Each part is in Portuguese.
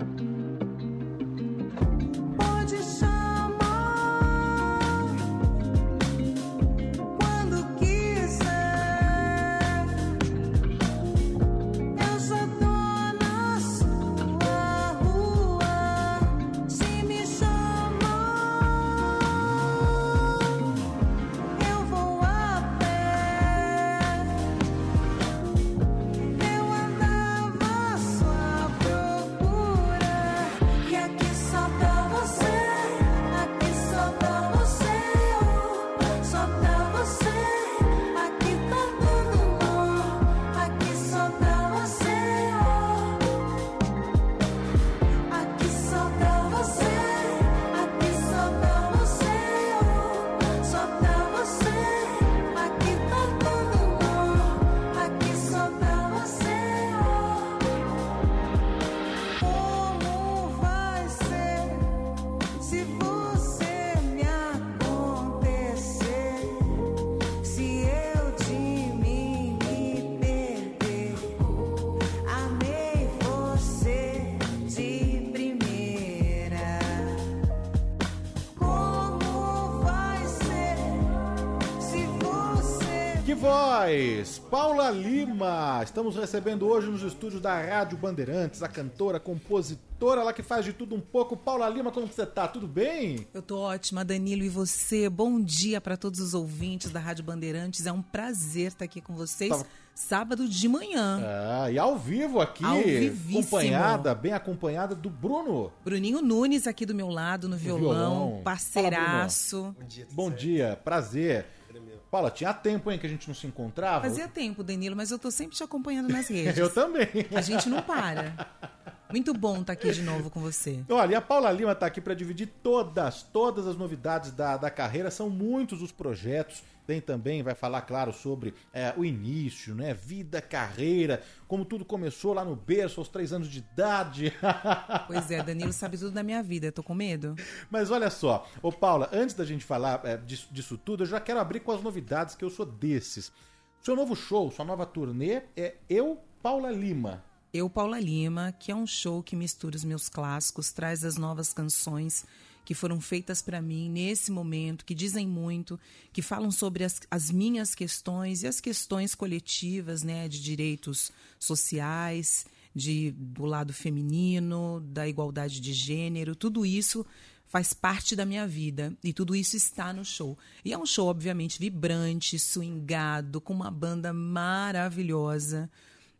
Pode Paula Lima! Estamos recebendo hoje nos estúdios da Rádio Bandeirantes a cantora, compositora, ela que faz de tudo um pouco. Paula Lima, como que você tá? Tudo bem? Eu tô ótima, Danilo, e você? Bom dia para todos os ouvintes da Rádio Bandeirantes. É um prazer estar aqui com vocês. Tava- Sábado de manhã. Ah, e ao vivo aqui, Ao vivíssimo. acompanhada, bem acompanhada do Bruno. Bruninho Nunes aqui do meu lado no violão, violão. parceiraço. Bom dia, prazer. Paula, tinha tempo, hein, que a gente não se encontrava? Fazia tempo, Danilo, mas eu tô sempre te acompanhando nas redes. Eu também. A gente não para. Muito bom estar aqui de novo com você. Olha, e a Paula Lima está aqui para dividir todas, todas as novidades da, da carreira. São muitos os projetos. Tem também, vai falar, claro, sobre é, o início, né? Vida, carreira, como tudo começou lá no berço, aos três anos de idade. Pois é, Danilo sabe tudo da minha vida. Eu tô com medo? Mas olha só, ô Paula, antes da gente falar é, disso, disso tudo, eu já quero abrir com as novidades, que eu sou desses. Seu novo show, sua nova turnê é Eu, Paula Lima. Eu, Paula Lima, que é um show que mistura os meus clássicos, traz as novas canções que foram feitas para mim nesse momento, que dizem muito, que falam sobre as, as minhas questões e as questões coletivas, né, de direitos sociais, de do lado feminino, da igualdade de gênero, tudo isso faz parte da minha vida e tudo isso está no show. E é um show obviamente vibrante, swingado, com uma banda maravilhosa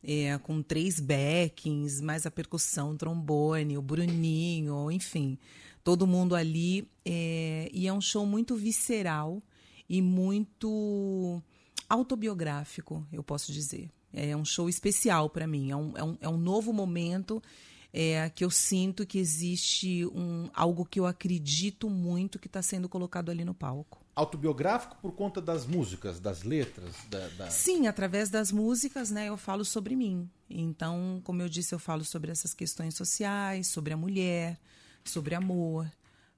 é, com três backings, mais a percussão, trombone, o Bruninho, enfim, todo mundo ali. é, e é um show muito visceral e muito autobiográfico, eu posso dizer. É um show especial para mim, é um, é, um, é um novo momento é, que eu sinto que existe um, algo que eu acredito muito que está sendo colocado ali no palco. Autobiográfico por conta das músicas, das letras, da, da- Sim, através das músicas, né, eu falo sobre mim. Então, como eu disse, eu falo sobre essas questões sociais, sobre a mulher, sobre amor,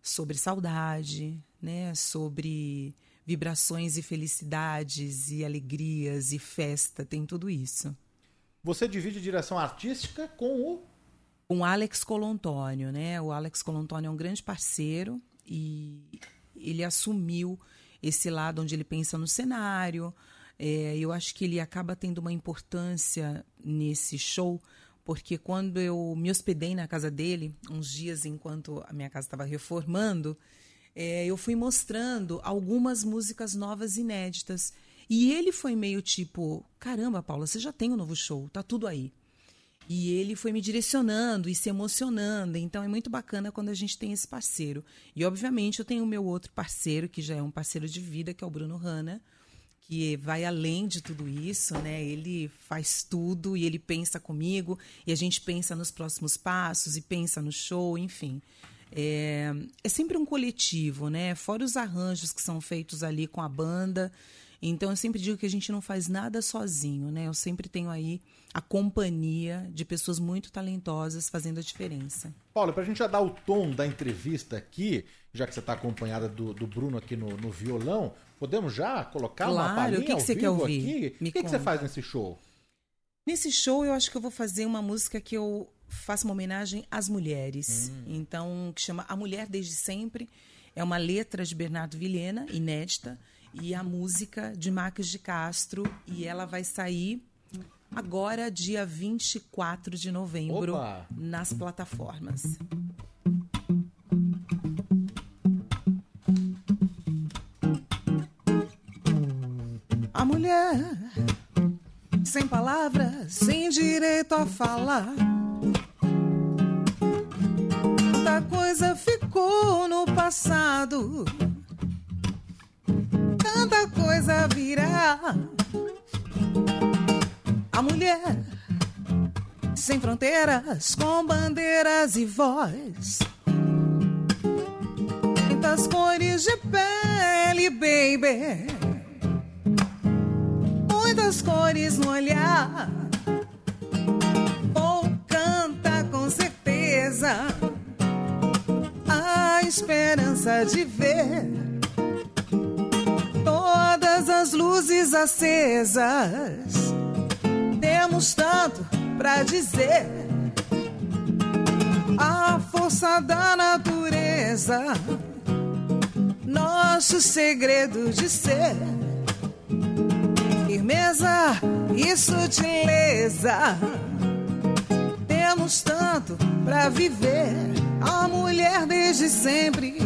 sobre saudade, né, sobre vibrações e felicidades e alegrias e festa, tem tudo isso. Você divide direção artística com o Com Alex Colontônio, né? O Alex Colontônio é um grande parceiro e ele assumiu esse lado onde ele pensa no cenário. É, eu acho que ele acaba tendo uma importância nesse show, porque quando eu me hospedei na casa dele, uns dias enquanto a minha casa estava reformando, é, eu fui mostrando algumas músicas novas inéditas. E ele foi meio tipo: caramba, Paula, você já tem um novo show, tá tudo aí. E ele foi me direcionando e se emocionando. Então é muito bacana quando a gente tem esse parceiro. E obviamente eu tenho o meu outro parceiro, que já é um parceiro de vida, que é o Bruno Hanna, que vai além de tudo isso, né? Ele faz tudo e ele pensa comigo e a gente pensa nos próximos passos e pensa no show, enfim. É, é sempre um coletivo, né? Fora os arranjos que são feitos ali com a banda. Então eu sempre digo que a gente não faz nada sozinho, né? Eu sempre tenho aí a companhia de pessoas muito talentosas fazendo a diferença. Paula, pra gente já dar o tom da entrevista aqui, já que você está acompanhada do, do Bruno aqui no, no violão, podemos já colocar uma Claro, palhinha o que você quer ouvir? o que, que você faz nesse show? Nesse show, eu acho que eu vou fazer uma música que eu faço uma homenagem às mulheres. Então, que chama A Mulher Desde Sempre. É uma letra de Bernardo Vilhena, inédita, e a música de Marcos de Castro. E ela vai sair agora, dia 24 de novembro, Opa! nas plataformas. Mulher sem palavras, sem direito a falar. Tanta coisa ficou no passado, tanta coisa virá. A mulher sem fronteiras, com bandeiras e voz. Muitas cores de pele, baby muitas cores no olhar. Vou cantar com certeza a esperança de ver todas as luzes acesas. Temos tanto pra dizer. A força da natureza, nosso segredo de ser firmeza e sutileza. Temos tanto pra viver. A mulher desde sempre.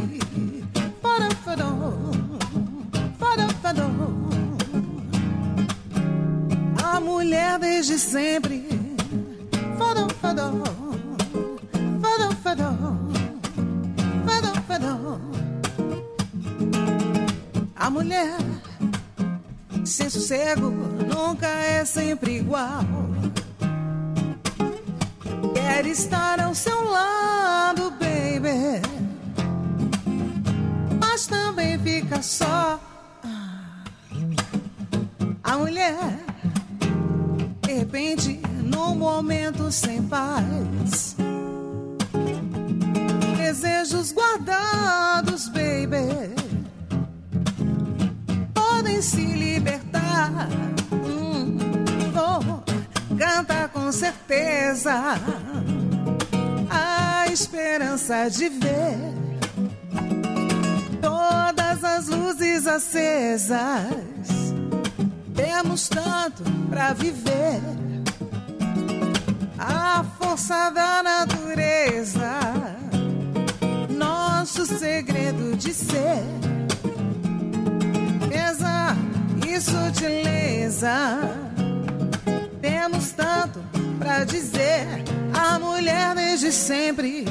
A mulher desde sempre. Farafadó, farafadó, farafadó. A mulher sem sossego nunca é sempre igual. Quer estar ao seu lado, baby, mas também fica só. A mulher, de repente, num momento sem paz. Desejos guardados, baby podem se libertar. Cantar com certeza a esperança de ver todas as luzes acesas. Temos tanto pra viver. A força da natureza, nosso segredo de ser beleza e sutileza. Tanto pra dizer. A mulher desde sempre,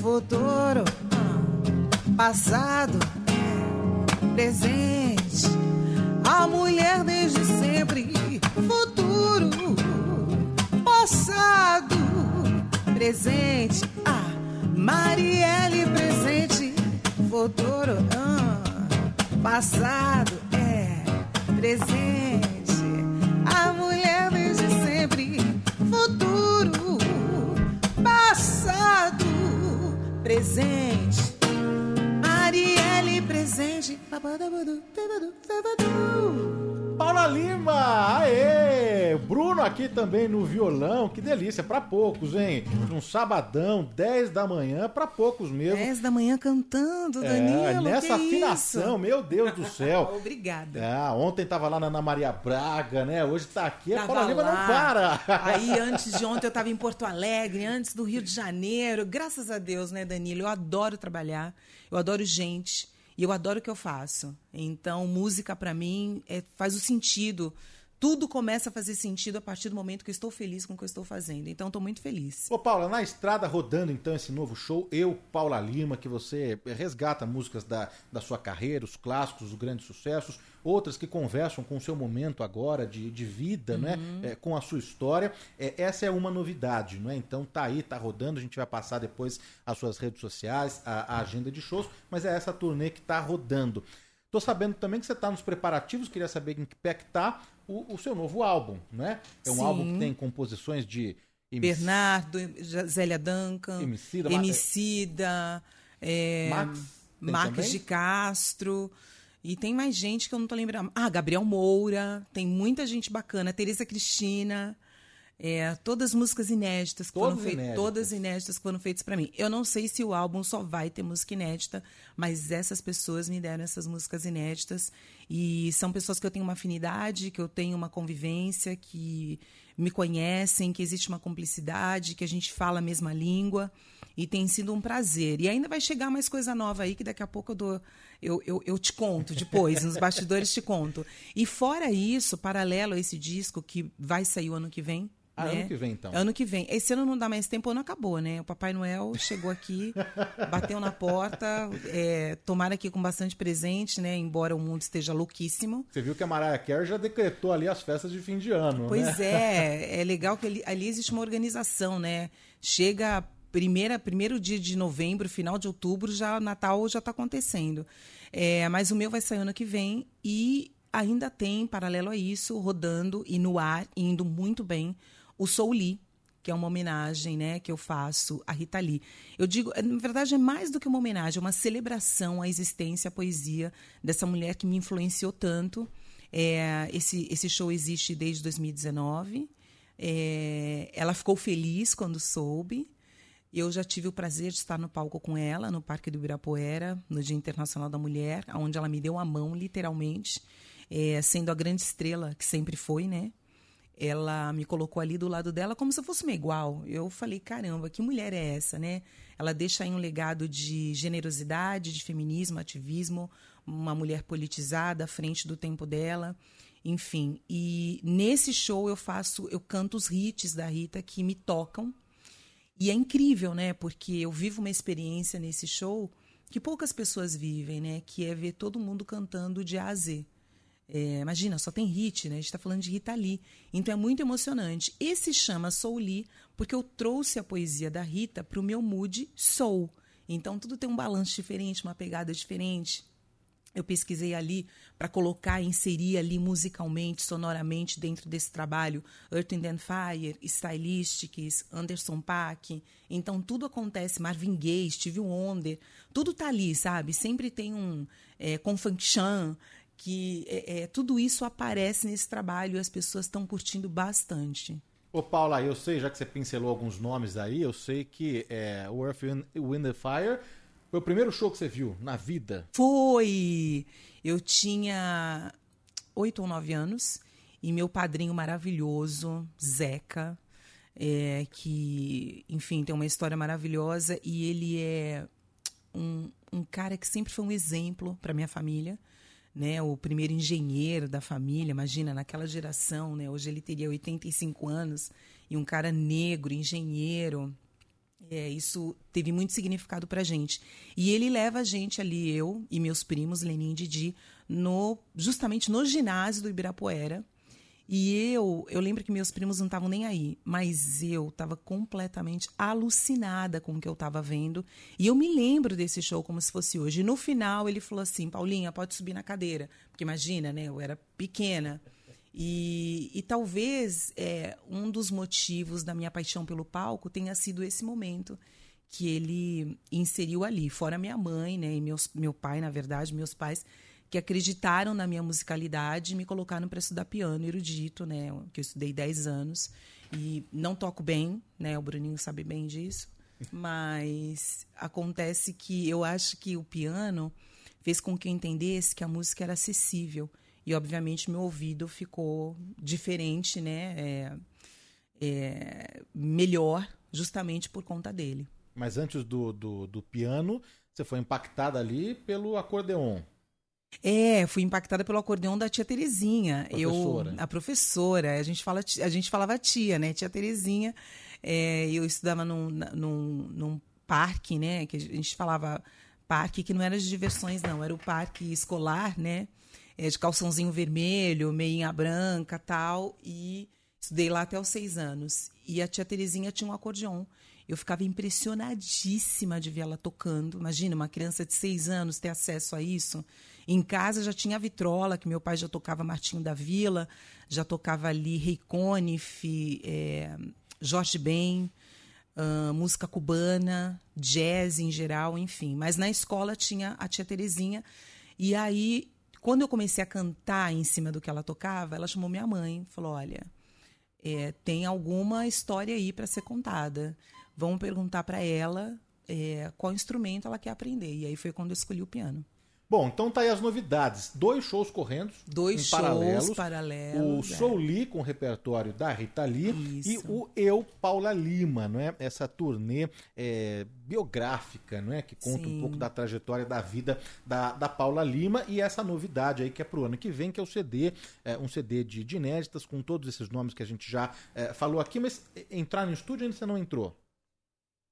futuro, passado, presente. A mulher desde sempre, futuro, passado, presente. Ah, Marielle presente, futuro. ah passado é presente. A mulher presente. Marielle presente. Babadabudu, babadu, babadu. Paula Lima! Aê! Bruno aqui também no violão, que delícia, pra poucos, hein? Num sabadão, 10 da manhã, pra poucos mesmo. 10 da manhã cantando, É, Danilo. nessa afinação, isso? meu Deus do céu. Obrigada. Ah, ontem tava lá na Ana Maria Braga, né? Hoje tá aqui, a Tava Paula Lima não para. Aí, antes de ontem, eu estava em Porto Alegre, antes do Rio de Janeiro. Graças a Deus, né, Danilo? Eu adoro trabalhar, eu adoro gente e eu adoro o que eu faço. Então, música, para mim, é- faz o sentido tudo começa a fazer sentido a partir do momento que eu estou feliz com o que eu estou fazendo. Então, estou muito feliz. Ô Paula, na estrada rodando então esse novo show, eu, Paula Lima, que você resgata músicas da, da sua carreira, os clássicos, os grandes sucessos, outras que conversam com o seu momento agora de, de vida, né? É, com a sua história. É, essa é uma novidade, não é? Então tá aí, tá rodando, a gente vai passar depois as suas redes sociais, a, a agenda de shows, mas é essa turnê que tá rodando. Tô sabendo também que você tá nos preparativos, queria saber em que pé que tá o, o seu novo álbum, né? É um Sim. álbum que tem composições de MC Bernardo, Zélia Duncan, Emicida, Emicida, é, Max, tem Marques também? de Castro. E tem mais gente que eu não tô lembrando. Ah, Gabriel Moura. Tem muita gente bacana. Tereza Cristina. É, todas músicas inéditas que Todas foram feitas. inéditas. Todas inéditas que foram feitas para mim. Eu não sei se o álbum só vai ter música inédita, mas essas pessoas me deram essas músicas inéditas. E são pessoas que eu tenho uma afinidade, que eu tenho uma convivência, que me conhecem, que existe uma cumplicidade, que a gente fala a mesma língua. E tem sido um prazer. E ainda vai chegar mais coisa nova aí, que daqui a pouco eu dou. Eu, eu, eu te conto depois, nos bastidores te conto. E fora isso, paralelo a esse disco que vai sair o ano que vem. Ah, né? ano que vem, então. Ano que vem. Esse ano não dá mais tempo, o ano acabou, né? O Papai Noel chegou aqui, bateu na porta, é, tomaram aqui com bastante presente, né? Embora o mundo esteja louquíssimo. Você viu que a Mariah Carey já decretou ali as festas de fim de ano, Pois né? é, é legal que ali, ali existe uma organização, né? Chega primeira, primeiro dia de novembro, final de outubro, já Natal já está acontecendo. É, mas o meu vai sair ano que vem e ainda tem, paralelo a isso, rodando e no ar, indo muito bem, o Soul Lee, que é uma homenagem, né, que eu faço à Rita Lee. Eu digo, na verdade é mais do que uma homenagem, é uma celebração à existência, à poesia dessa mulher que me influenciou tanto. É, esse, esse show existe desde 2019. É, ela ficou feliz quando soube. Eu já tive o prazer de estar no palco com ela, no Parque do Ibirapuera, no Dia Internacional da Mulher, onde ela me deu a mão, literalmente, é, sendo a grande estrela que sempre foi, né? Ela me colocou ali do lado dela como se eu fosse uma igual. Eu falei, caramba, que mulher é essa, né? Ela deixa aí um legado de generosidade, de feminismo, ativismo, uma mulher politizada à frente do tempo dela. Enfim, e nesse show eu faço, eu canto os hits da Rita que me tocam. E é incrível, né? Porque eu vivo uma experiência nesse show que poucas pessoas vivem, né? Que é ver todo mundo cantando de A a Z. É, imagina, só tem hit, né? A gente está falando de Rita Lee. Então é muito emocionante. Esse chama Soul Lee porque eu trouxe a poesia da Rita para o meu mood soul. Então tudo tem um balanço diferente, uma pegada diferente. Eu pesquisei ali para colocar, inserir ali musicalmente, sonoramente dentro desse trabalho Earth, and Fire, Stylistics, Anderson Paak. Então tudo acontece, Marvin Gaye, Stevie Wonder, tudo tá ali, sabe? Sempre tem um é, Confunction, que é, é, tudo isso aparece nesse trabalho e as pessoas estão curtindo bastante. Ô Paula, eu sei, já que você pincelou alguns nomes aí, eu sei que é, o Earth, Wind and Fire foi o primeiro show que você viu na vida. Foi! Eu tinha oito ou nove anos e meu padrinho maravilhoso, Zeca, é, que, enfim, tem uma história maravilhosa e ele é um, um cara que sempre foi um exemplo para minha família. Né, o primeiro engenheiro da família, imagina, naquela geração, né, hoje ele teria 85 anos, e um cara negro, engenheiro, é, isso teve muito significado pra gente. E ele leva a gente ali, eu e meus primos, Lenin e Didi, no, justamente no ginásio do Ibirapuera. E eu, eu lembro que meus primos não estavam nem aí, mas eu estava completamente alucinada com o que eu estava vendo. E eu me lembro desse show como se fosse hoje. E no final ele falou assim: Paulinha, pode subir na cadeira. Porque imagina, né? Eu era pequena. E, e talvez é, um dos motivos da minha paixão pelo palco tenha sido esse momento que ele inseriu ali, fora minha mãe, né, e meus, meu pai, na verdade, meus pais, que acreditaram na minha musicalidade e me colocaram para estudar piano erudito, né, que eu estudei 10 anos e não toco bem, né, o Bruninho sabe bem disso, mas acontece que eu acho que o piano fez com que eu entendesse que a música era acessível e obviamente meu ouvido ficou diferente, né? É, é, melhor, justamente por conta dele. Mas antes do, do, do piano, você foi impactada ali pelo acordeon. É, fui impactada pelo acordeão da tia Terezinha. Professora. Eu, a professora, a gente, fala, a gente falava tia, né? Tia Terezinha. É, eu estudava num, num, num parque, né? Que a gente falava parque que não era de diversões, não. Era o parque escolar, né? É, de calçãozinho vermelho, meinha branca tal. E estudei lá até os seis anos. E a tia Terezinha tinha um acordeão. Eu ficava impressionadíssima de ver ela tocando. Imagina, uma criança de seis anos ter acesso a isso. Em casa já tinha a vitrola, que meu pai já tocava Martinho da Vila, já tocava ali Rei Conif, é, Jorge Ben, ah, música cubana, jazz em geral, enfim. Mas na escola tinha a tia Terezinha. E aí, quando eu comecei a cantar em cima do que ela tocava, ela chamou minha mãe, falou: olha, é, tem alguma história aí para ser contada. Vamos perguntar para ela é, qual instrumento ela quer aprender. E aí foi quando eu escolhi o piano. Bom, então tá aí as novidades. Dois shows correndo. Dois em shows paralelos. O é. Soul Lee com o repertório da Rita Lee Isso. e o Eu Paula Lima, não é? Essa turnê é, biográfica, não é? Que conta um Sim. pouco da trajetória da vida da, da Paula Lima e essa novidade aí que é pro ano que vem, que é o CD, é, um CD de, de inéditas com todos esses nomes que a gente já é, falou aqui, mas é, entrar no estúdio ainda você não entrou.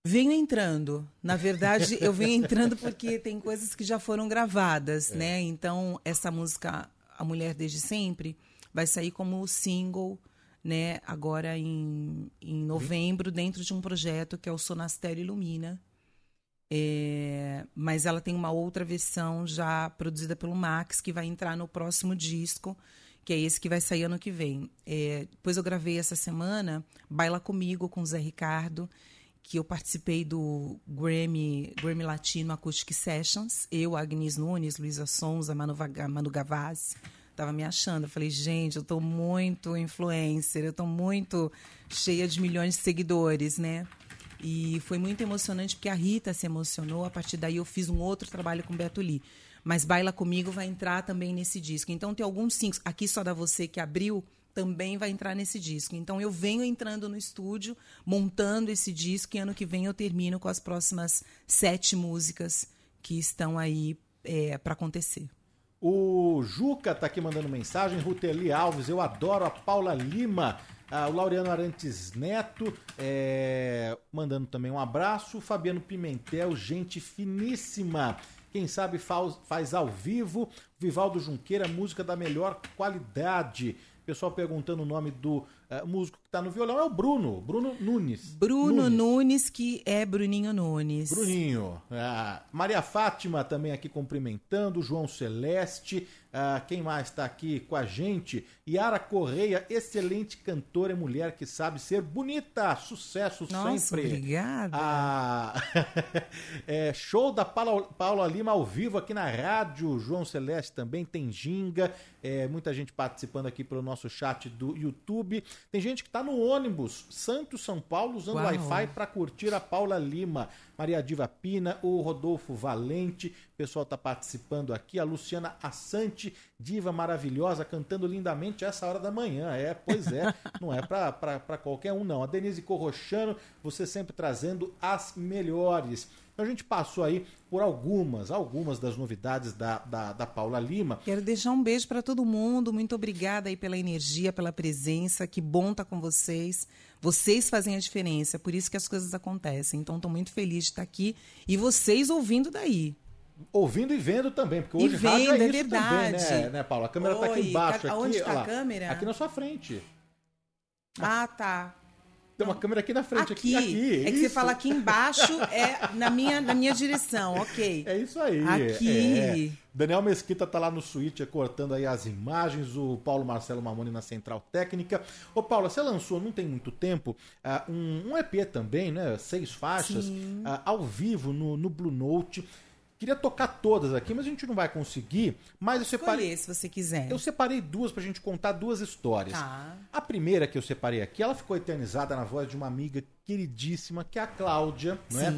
Venho entrando. Na verdade, eu venho entrando porque tem coisas que já foram gravadas, né? Então, essa música A Mulher Desde Sempre vai sair como single, né? Agora em, em novembro, dentro de um projeto que é o Sonastério Ilumina. É, mas ela tem uma outra versão já produzida pelo Max, que vai entrar no próximo disco, que é esse que vai sair ano que vem. É, depois eu gravei essa semana Baila Comigo com o Zé Ricardo, que eu participei do Grammy, Grammy Latino Acoustic Sessions. Eu, Agnes Nunes, Luísa Sonza, Manu, Manu Gavazzi. Tava me achando. Eu falei, gente, eu tô muito influencer, eu tô muito cheia de milhões de seguidores, né? E foi muito emocionante porque a Rita se emocionou. A partir daí eu fiz um outro trabalho com Beto Lee. Mas Baila Comigo vai entrar também nesse disco. Então tem alguns singles. Aqui Só da Você que abriu também vai entrar nesse disco. Então eu venho entrando no estúdio, montando esse disco e ano que vem eu termino com as próximas sete músicas que estão aí para acontecer. O Juca tá aqui mandando mensagem, Ruteli Alves, eu adoro a Paula Lima. Ah, o Laureano Arantes Neto, é, mandando também um abraço. Fabiano Pimentel, gente finíssima. Quem sabe faz, faz ao vivo. Vivaldo Junqueira, música da melhor qualidade. Pessoal perguntando o nome do eh, músico que tá no violão é o Bruno, Bruno Nunes. Bruno Nunes, que é Bruninho Nunes. Bruninho. Ah, Maria Fátima também aqui cumprimentando. João Celeste. Ah, quem mais está aqui com a gente? Yara Correia, excelente cantora e mulher que sabe ser bonita. Sucesso Nossa, sempre. obrigada. Ah, é, show da Paula, Paula Lima ao vivo aqui na rádio. João Celeste também tem ginga. É, muita gente participando aqui pelo nosso chat do YouTube. Tem gente que está no ônibus Santos São Paulo usando. Wi-Fi para curtir a Paula Lima. Maria Diva Pina, o Rodolfo Valente, o pessoal está participando aqui. A Luciana Assante, diva maravilhosa, cantando lindamente essa hora da manhã. É, pois é, não é para qualquer um, não. A Denise Corrochano, você sempre trazendo as melhores. Então a gente passou aí por algumas, algumas das novidades da, da, da Paula Lima. Quero deixar um beijo para todo mundo. Muito obrigada aí pela energia, pela presença. Que bom estar com vocês. Vocês fazem a diferença, por isso que as coisas acontecem. Então, estou muito feliz de estar aqui e vocês ouvindo daí. Ouvindo e vendo também, porque E hoje rádio é vendo, é isso verdade. também, né, né, Paula? A câmera tá aqui embaixo. ca- Aqui, aonde tá a lá. câmera? Aqui na sua frente. Ah, tá. Tem uma câmera aqui na frente. Aqui, Aqui. aqui. é que você isso. fala aqui embaixo, é na minha, na minha direção, ok. É isso aí. Aqui. é. Daniel Mesquita tá lá no switch cortando aí as imagens, o Paulo Marcelo Mamoni na central técnica. Ô Paula, você lançou não tem muito tempo ah, um, um EP também, né? Seis faixas ah, ao vivo no, no Blue Note. Queria tocar todas aqui, mas a gente não vai conseguir. Mas eu separei, Escolher, se você quiser. eu separei duas pra gente contar duas histórias. Tá. A primeira que eu separei aqui, ela ficou eternizada na voz de uma amiga queridíssima, que é a Cláudia, não é?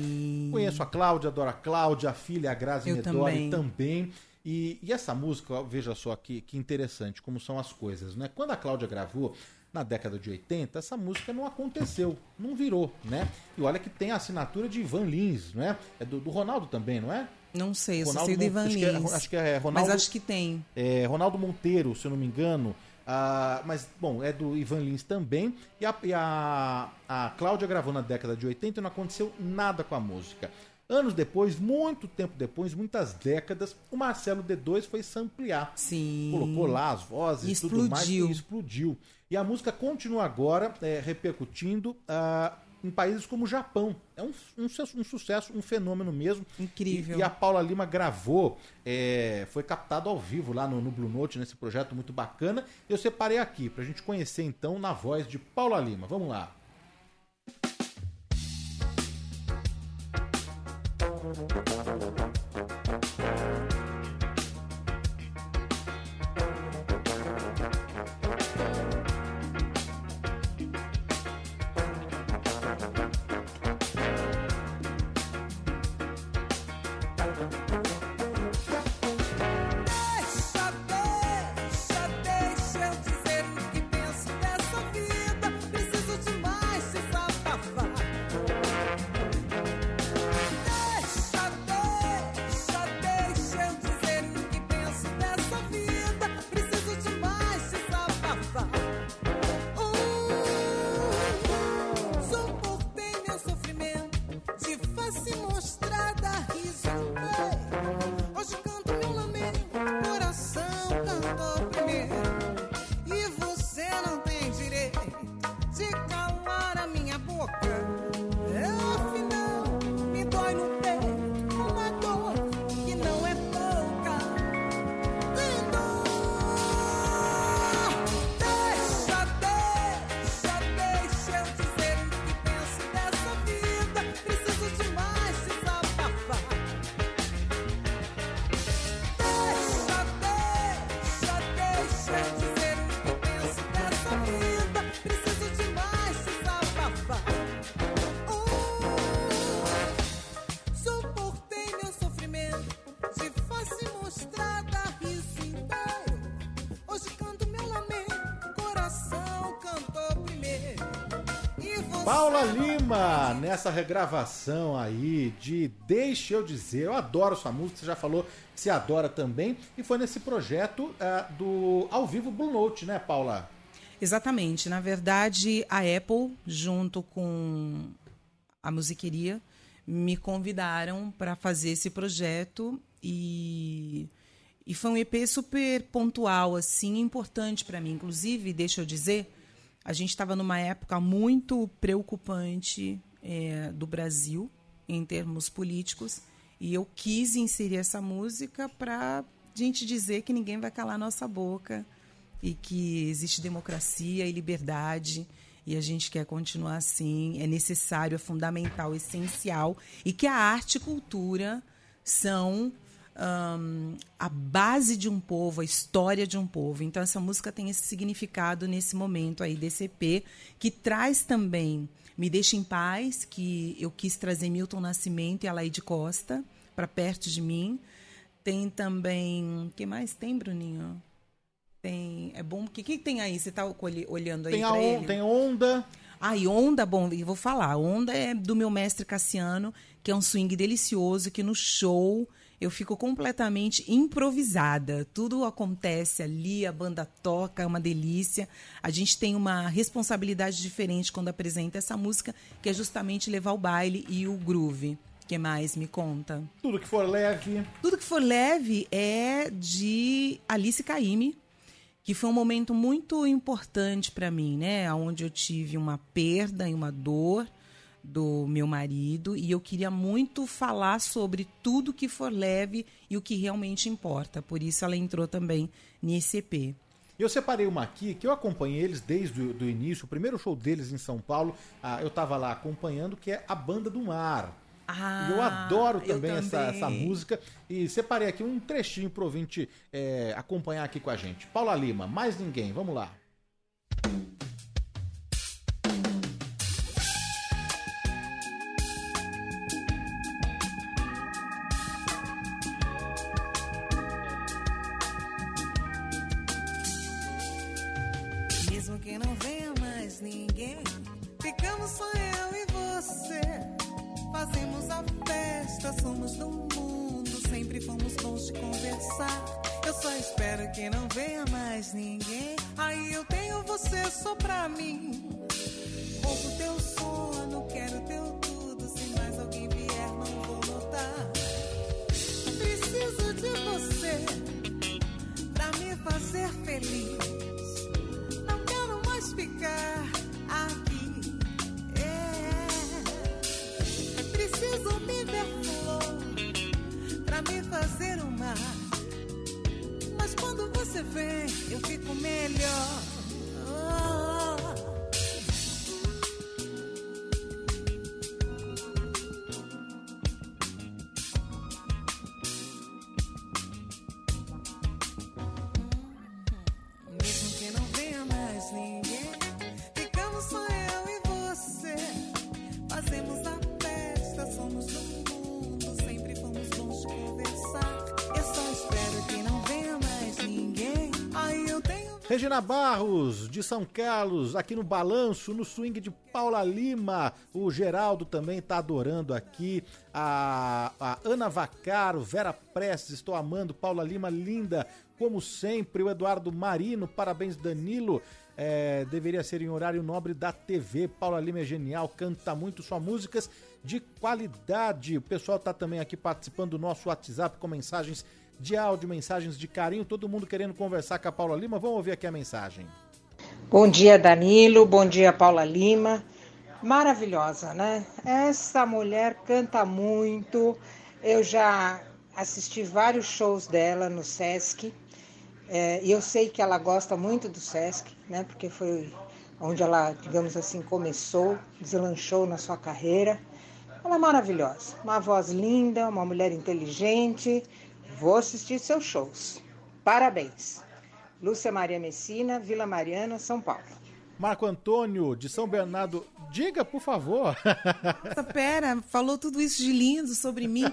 Conheço a Cláudia, adoro a Cláudia, a filha, a Grazi Eu Medori também. também. E, e essa música, veja só que, que interessante como são as coisas, né? Quando a Cláudia gravou, na década de 80, essa música não aconteceu, não virou, né? E olha que tem a assinatura de Ivan Lins, não é? É do, do Ronaldo também, não é? Não sei, eu só Ronaldo sei do Ivan acho que é- Lins. acho que é Ronaldo- Mas acho que tem. É, Ronaldo Monteiro, se eu não me engano. Ah, mas, bom, é do Ivan Lins também. E, a, e a, a Cláudia gravou na década de 80 e não aconteceu nada com a música. Anos depois, muito tempo depois, muitas décadas, o Marcelo D2 foi se ampliar. Sim. Colocou lá as vozes E tudo mais explodiu. e explodiu. E a música continua agora é, repercutindo ah, em países como o Japão. É um, um um sucesso, um fenômeno mesmo. Incrível. E, e a Paula Lima gravou, é, foi captado ao vivo lá no, no Blue Note, nesse projeto muito bacana. Eu separei aqui pra gente conhecer então na voz de Paula Lima. Vamos lá. Deixa, Paula Lima, nessa regravação aí de Deixa Eu Dizer. Eu adoro sua música, você já falou que você adora também. E foi nesse projeto ah, do Ao Vivo Blue Note, né, Paula? Exatamente. Na verdade, a Apple, junto com a musiqueria, me convidaram para fazer esse projeto e, e foi um EP super pontual, assim, importante para mim. Inclusive, deixa eu dizer, a gente estava numa época muito preocupante eh, do Brasil em termos políticos e eu quis inserir essa música para gente dizer que ninguém vai calar nossa boca e que existe democracia e liberdade e a gente quer continuar assim. É necessário, é fundamental, essencial e que a arte e cultura são hum, a base de um povo, a história de um povo. Então essa música tem esse significado nesse momento aí desse EP que traz também Me Deixa em Paz, que eu quis trazer Milton Nascimento e a Laide Costa para perto de mim. Tem também, que mais tem, Bruninho? Tem, é bom, o que, que tem aí? Você está olhando aí Tem, a on- ele? tem Onda. Ah, e Onda, bom, eu vou falar. Onda é do meu mestre Cassiano, que é um swing delicioso, que no show eu fico completamente improvisada. Tudo acontece ali, a banda toca, é uma delícia. A gente tem uma responsabilidade diferente quando apresenta essa música, que é justamente levar o baile e o groove. O que mais me conta? Tudo que for leve. Tudo que for leve é de Alice Caymmi, que foi um momento muito importante para mim, né? Onde eu tive uma perda e uma dor do meu marido e eu queria muito falar sobre tudo que for leve e o que realmente importa. Por isso ela entrou também nesse EP. Eu separei uma aqui que eu acompanhei eles desde o início. O primeiro show deles em São Paulo, ah, eu tava lá acompanhando, que é a Banda do Mar. Ah, E eu adoro eu também, essa, também. essa música. E separei aqui um trechinho pro ouvinte é, acompanhar aqui com a gente. Paula Lima, mais ninguém, vamos lá. Fazer um mar. Mas quando você vem, eu fico melhor. Regina Barros, de São Carlos, aqui no Balanço, no swing de Paula Lima. O Geraldo também tá adorando aqui. A, a Ana Vacaro, Vera Prestes, estou amando. Paula Lima, linda, como sempre. O Eduardo Marino, parabéns, Danilo. É, deveria ser em horário nobre da TV. Paula Lima é genial, canta muito, só músicas de qualidade. O pessoal tá também aqui participando do nosso WhatsApp com mensagens de áudio, mensagens de carinho, todo mundo querendo conversar com a Paula Lima. Vamos ouvir aqui a mensagem. Bom dia, Danilo. Bom dia, Paula Lima. Maravilhosa, né? Essa mulher canta muito. Eu já assisti vários shows dela no Sesc. É, e eu sei que ela gosta muito do Sesc, né? Porque foi onde ela, digamos assim, começou, deslanchou na sua carreira. Ela é maravilhosa. Uma voz linda, uma mulher inteligente. Vou assistir seus shows. Parabéns. Lúcia Maria Messina, Vila Mariana, São Paulo. Marco Antônio, de São Bernardo, diga, por favor. Nossa, Pera, falou tudo isso de lindo sobre mim.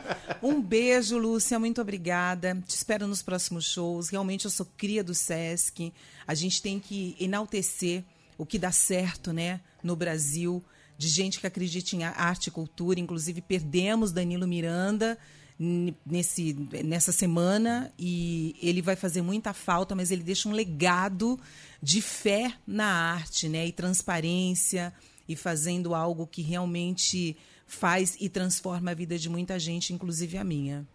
Um beijo, Lúcia, muito obrigada. Te espero nos próximos shows. Realmente eu sou cria do SESC. A gente tem que enaltecer o que dá certo, né, no Brasil, de gente que acredita em arte e cultura. Inclusive, perdemos Danilo Miranda nesse, nessa semana e ele vai fazer muita falta, mas ele deixa um legado de fé na arte, né, e transparência e fazendo algo que realmente faz e transforma a vida de muita gente, inclusive a minha.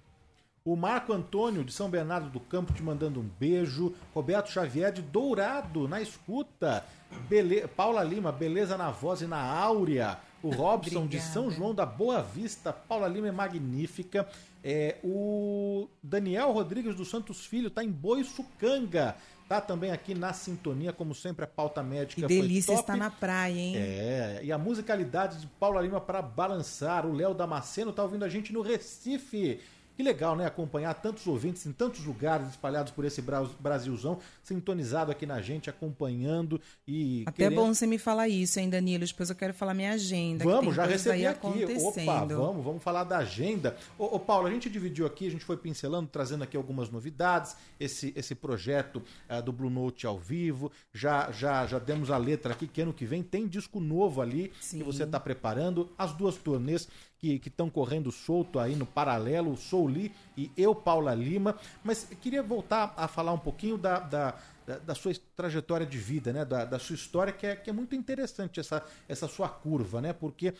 O Marco Antônio, de São Bernardo do Campo, te mandando um beijo. Roberto Xavier, de Dourado, na escuta. Bele... Paula Lima, beleza na voz e na áurea. O Robson, de Obrigada. São João da Boa Vista. Paula Lima é magnífica. É, o Daniel Rodrigues dos Santos Filho tá em Boiçucanga. Tá também aqui na sintonia, como sempre, a pauta médica Que foi delícia top. estar na praia, hein? É, e a musicalidade de Paula Lima para balançar. O Léo Damasceno tá ouvindo a gente no Recife. Que legal, né? Acompanhar tantos ouvintes em tantos lugares espalhados por esse Bra- Brasilzão, sintonizado aqui na gente, acompanhando e. Até querendo- bom você me falar isso, hein, Danilo? Depois eu quero falar minha agenda. que Vamos, tem já recebi aqui. Opa, vamos, vamos falar da agenda. Ô, ô, Paulo, a gente dividiu aqui, a gente foi pincelando, trazendo aqui algumas novidades. Esse, esse projeto ah, do Blue Note ao vivo. Já, já, já demos a letra aqui que ano que vem tem disco novo ali Sim. que você está preparando. As duas turnês que estão correndo solto aí no paralelo, o Soul Lee e eu, Paula Lima. Mas queria voltar a falar um pouquinho da, da, da- sua trajetória de vida, né? Da, da sua história, que é, que é muito interessante essa, essa sua curva, né? Porque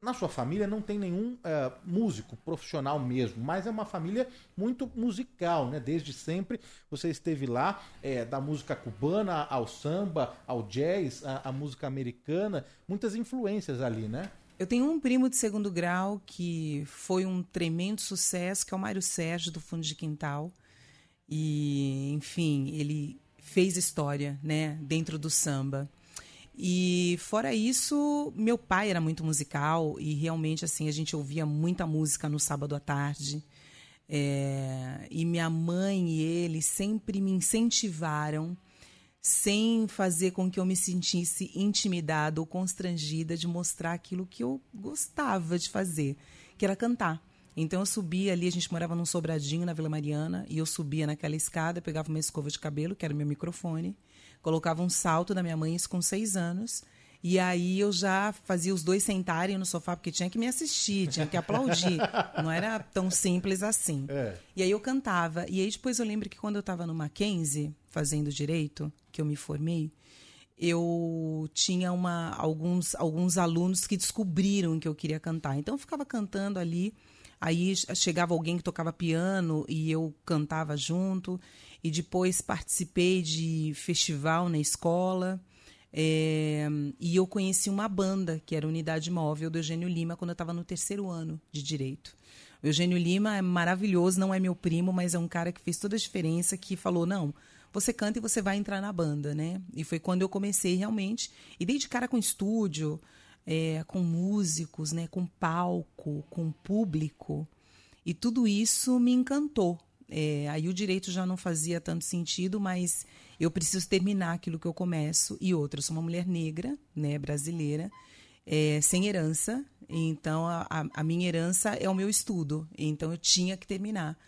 na sua família não tem nenhum eh, músico profissional mesmo, mas é uma família muito musical, né? Desde sempre você esteve lá, eh, da música cubana ao samba, ao jazz, à música americana, muitas influências ali, né? Eu tenho um primo de segundo grau que foi um tremendo sucesso, que é o Mário Sérgio, do Fundo de Quintal. E, enfim, ele fez história, né, dentro do samba. E fora isso, meu pai era muito musical e realmente assim a gente ouvia muita música no sábado à tarde. É, e minha mãe e ele sempre me incentivaram, sem fazer com que eu me sentisse intimidada ou constrangida de mostrar aquilo que eu gostava de fazer, que era cantar. Então eu subia ali, a gente morava num sobradinho na Vila Mariana, e eu subia naquela escada, pegava uma escova de cabelo, que era meu microfone, colocava um salto da minha mãe, isso com seis anos, E aí eu já fazia os dois sentarem no sofá, porque tinha que me assistir, tinha que aplaudir. Não era tão simples assim. É. E aí eu cantava. E aí depois eu lembro que quando eu estava no Mackenzie, fazendo direito, que eu me formei, eu tinha uma, alguns, alguns alunos que descobriram que eu queria cantar. Então eu ficava cantando ali, aí chegava alguém que tocava piano e eu cantava junto. E depois participei de festival na escola. É, e eu conheci uma banda, que era a Unidade Móvel do Eugênio Lima, quando eu estava no terceiro ano de Direito. O Eugênio Lima é maravilhoso, não é meu primo, mas é um cara que fez toda a diferença, que falou, não, você canta e você vai entrar na banda, né? E foi quando eu comecei realmente, e dei de cara com estúdio, é, com músicos, né? com palco, com público, e tudo isso me encantou. É, aí o direito já não fazia tanto sentido, mas eu preciso terminar aquilo que eu começo. E outra, eu sou uma mulher negra, né, brasileira, é, sem herança. Então, a, a minha herança é o meu estudo. Então, eu tinha que terminar.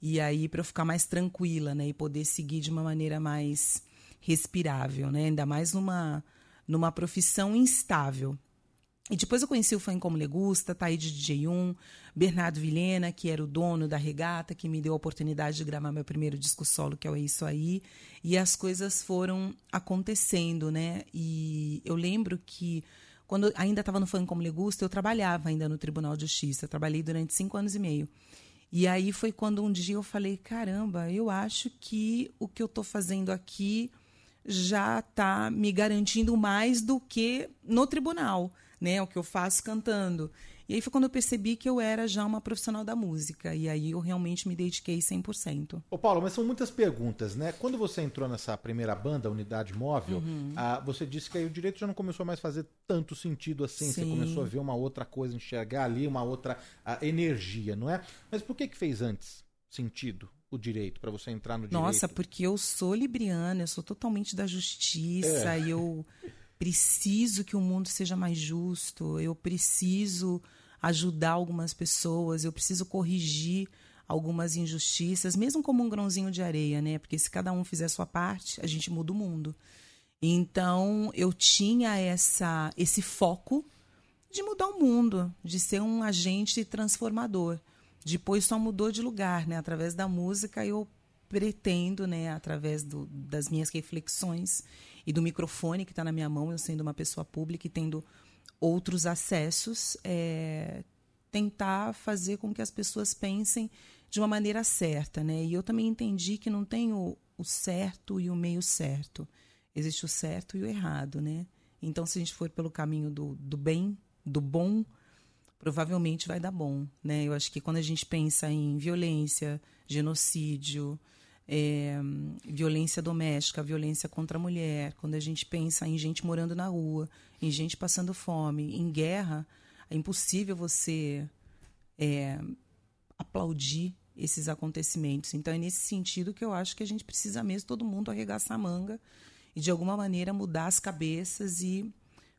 E aí, para eu ficar mais tranquila, né, e poder seguir de uma maneira mais respirável, né, ainda mais numa, numa profissão instável. E depois eu conheci o Fã Como Legusta, Taíde DJ1, Bernardo Vilhena, que era o dono da regata, que me deu a oportunidade de gravar meu primeiro disco solo, que é É Isso Aí. E as coisas foram acontecendo, né? E eu lembro que quando ainda estava no Fã Como Legusta, eu trabalhava ainda no Tribunal de Justiça. Eu trabalhei durante cinco anos e meio. E aí foi quando um dia eu falei, caramba, eu acho que o que eu estou fazendo aqui já está me garantindo mais do que no tribunal né? O que eu faço cantando. E aí foi quando eu percebi que eu era já uma profissional da música. E aí eu realmente me dediquei 100%. Ô Paulo, mas são muitas perguntas, né? Quando você entrou nessa primeira banda, Unidade Móvel, Uhum. ah, você disse que aí o direito já não começou mais a fazer tanto sentido assim. Você Sim. começou a ver uma outra coisa, enxergar ali uma outra ah, energia, não é? Mas por que que fez antes sentido o direito, para você entrar no direito? Nossa, porque eu sou libriana, eu sou totalmente da justiça É. eu preciso que o mundo seja mais justo, eu preciso ajudar algumas pessoas, eu preciso corrigir algumas injustiças, mesmo como um grãozinho de areia, né? Porque se cada um fizer a sua parte, a gente muda o mundo. Então, eu tinha essa esse foco de mudar o mundo, de ser um agente transformador. Depois só mudou de lugar, né? Através da música eu pretendo, né, através do, das minhas reflexões e do microfone que está na minha mão, eu sendo uma pessoa pública e tendo outros acessos, é, tentar fazer com que as pessoas pensem de uma maneira certa, né? E eu também entendi que não tem o, o certo e o meio certo. Existe o certo e o errado, né? Então, se a gente for pelo caminho do, do bem, do bom, provavelmente vai dar bom, né? Eu acho que quando a gente pensa em violência, genocídio, é, violência doméstica, violência contra a mulher, quando a gente pensa em gente morando na rua, em gente passando fome, em guerra, é impossível você é, aplaudir esses acontecimentos. Então é nesse sentido que eu acho que a gente precisa mesmo todo mundo arregaçar a manga e de alguma maneira mudar as cabeças e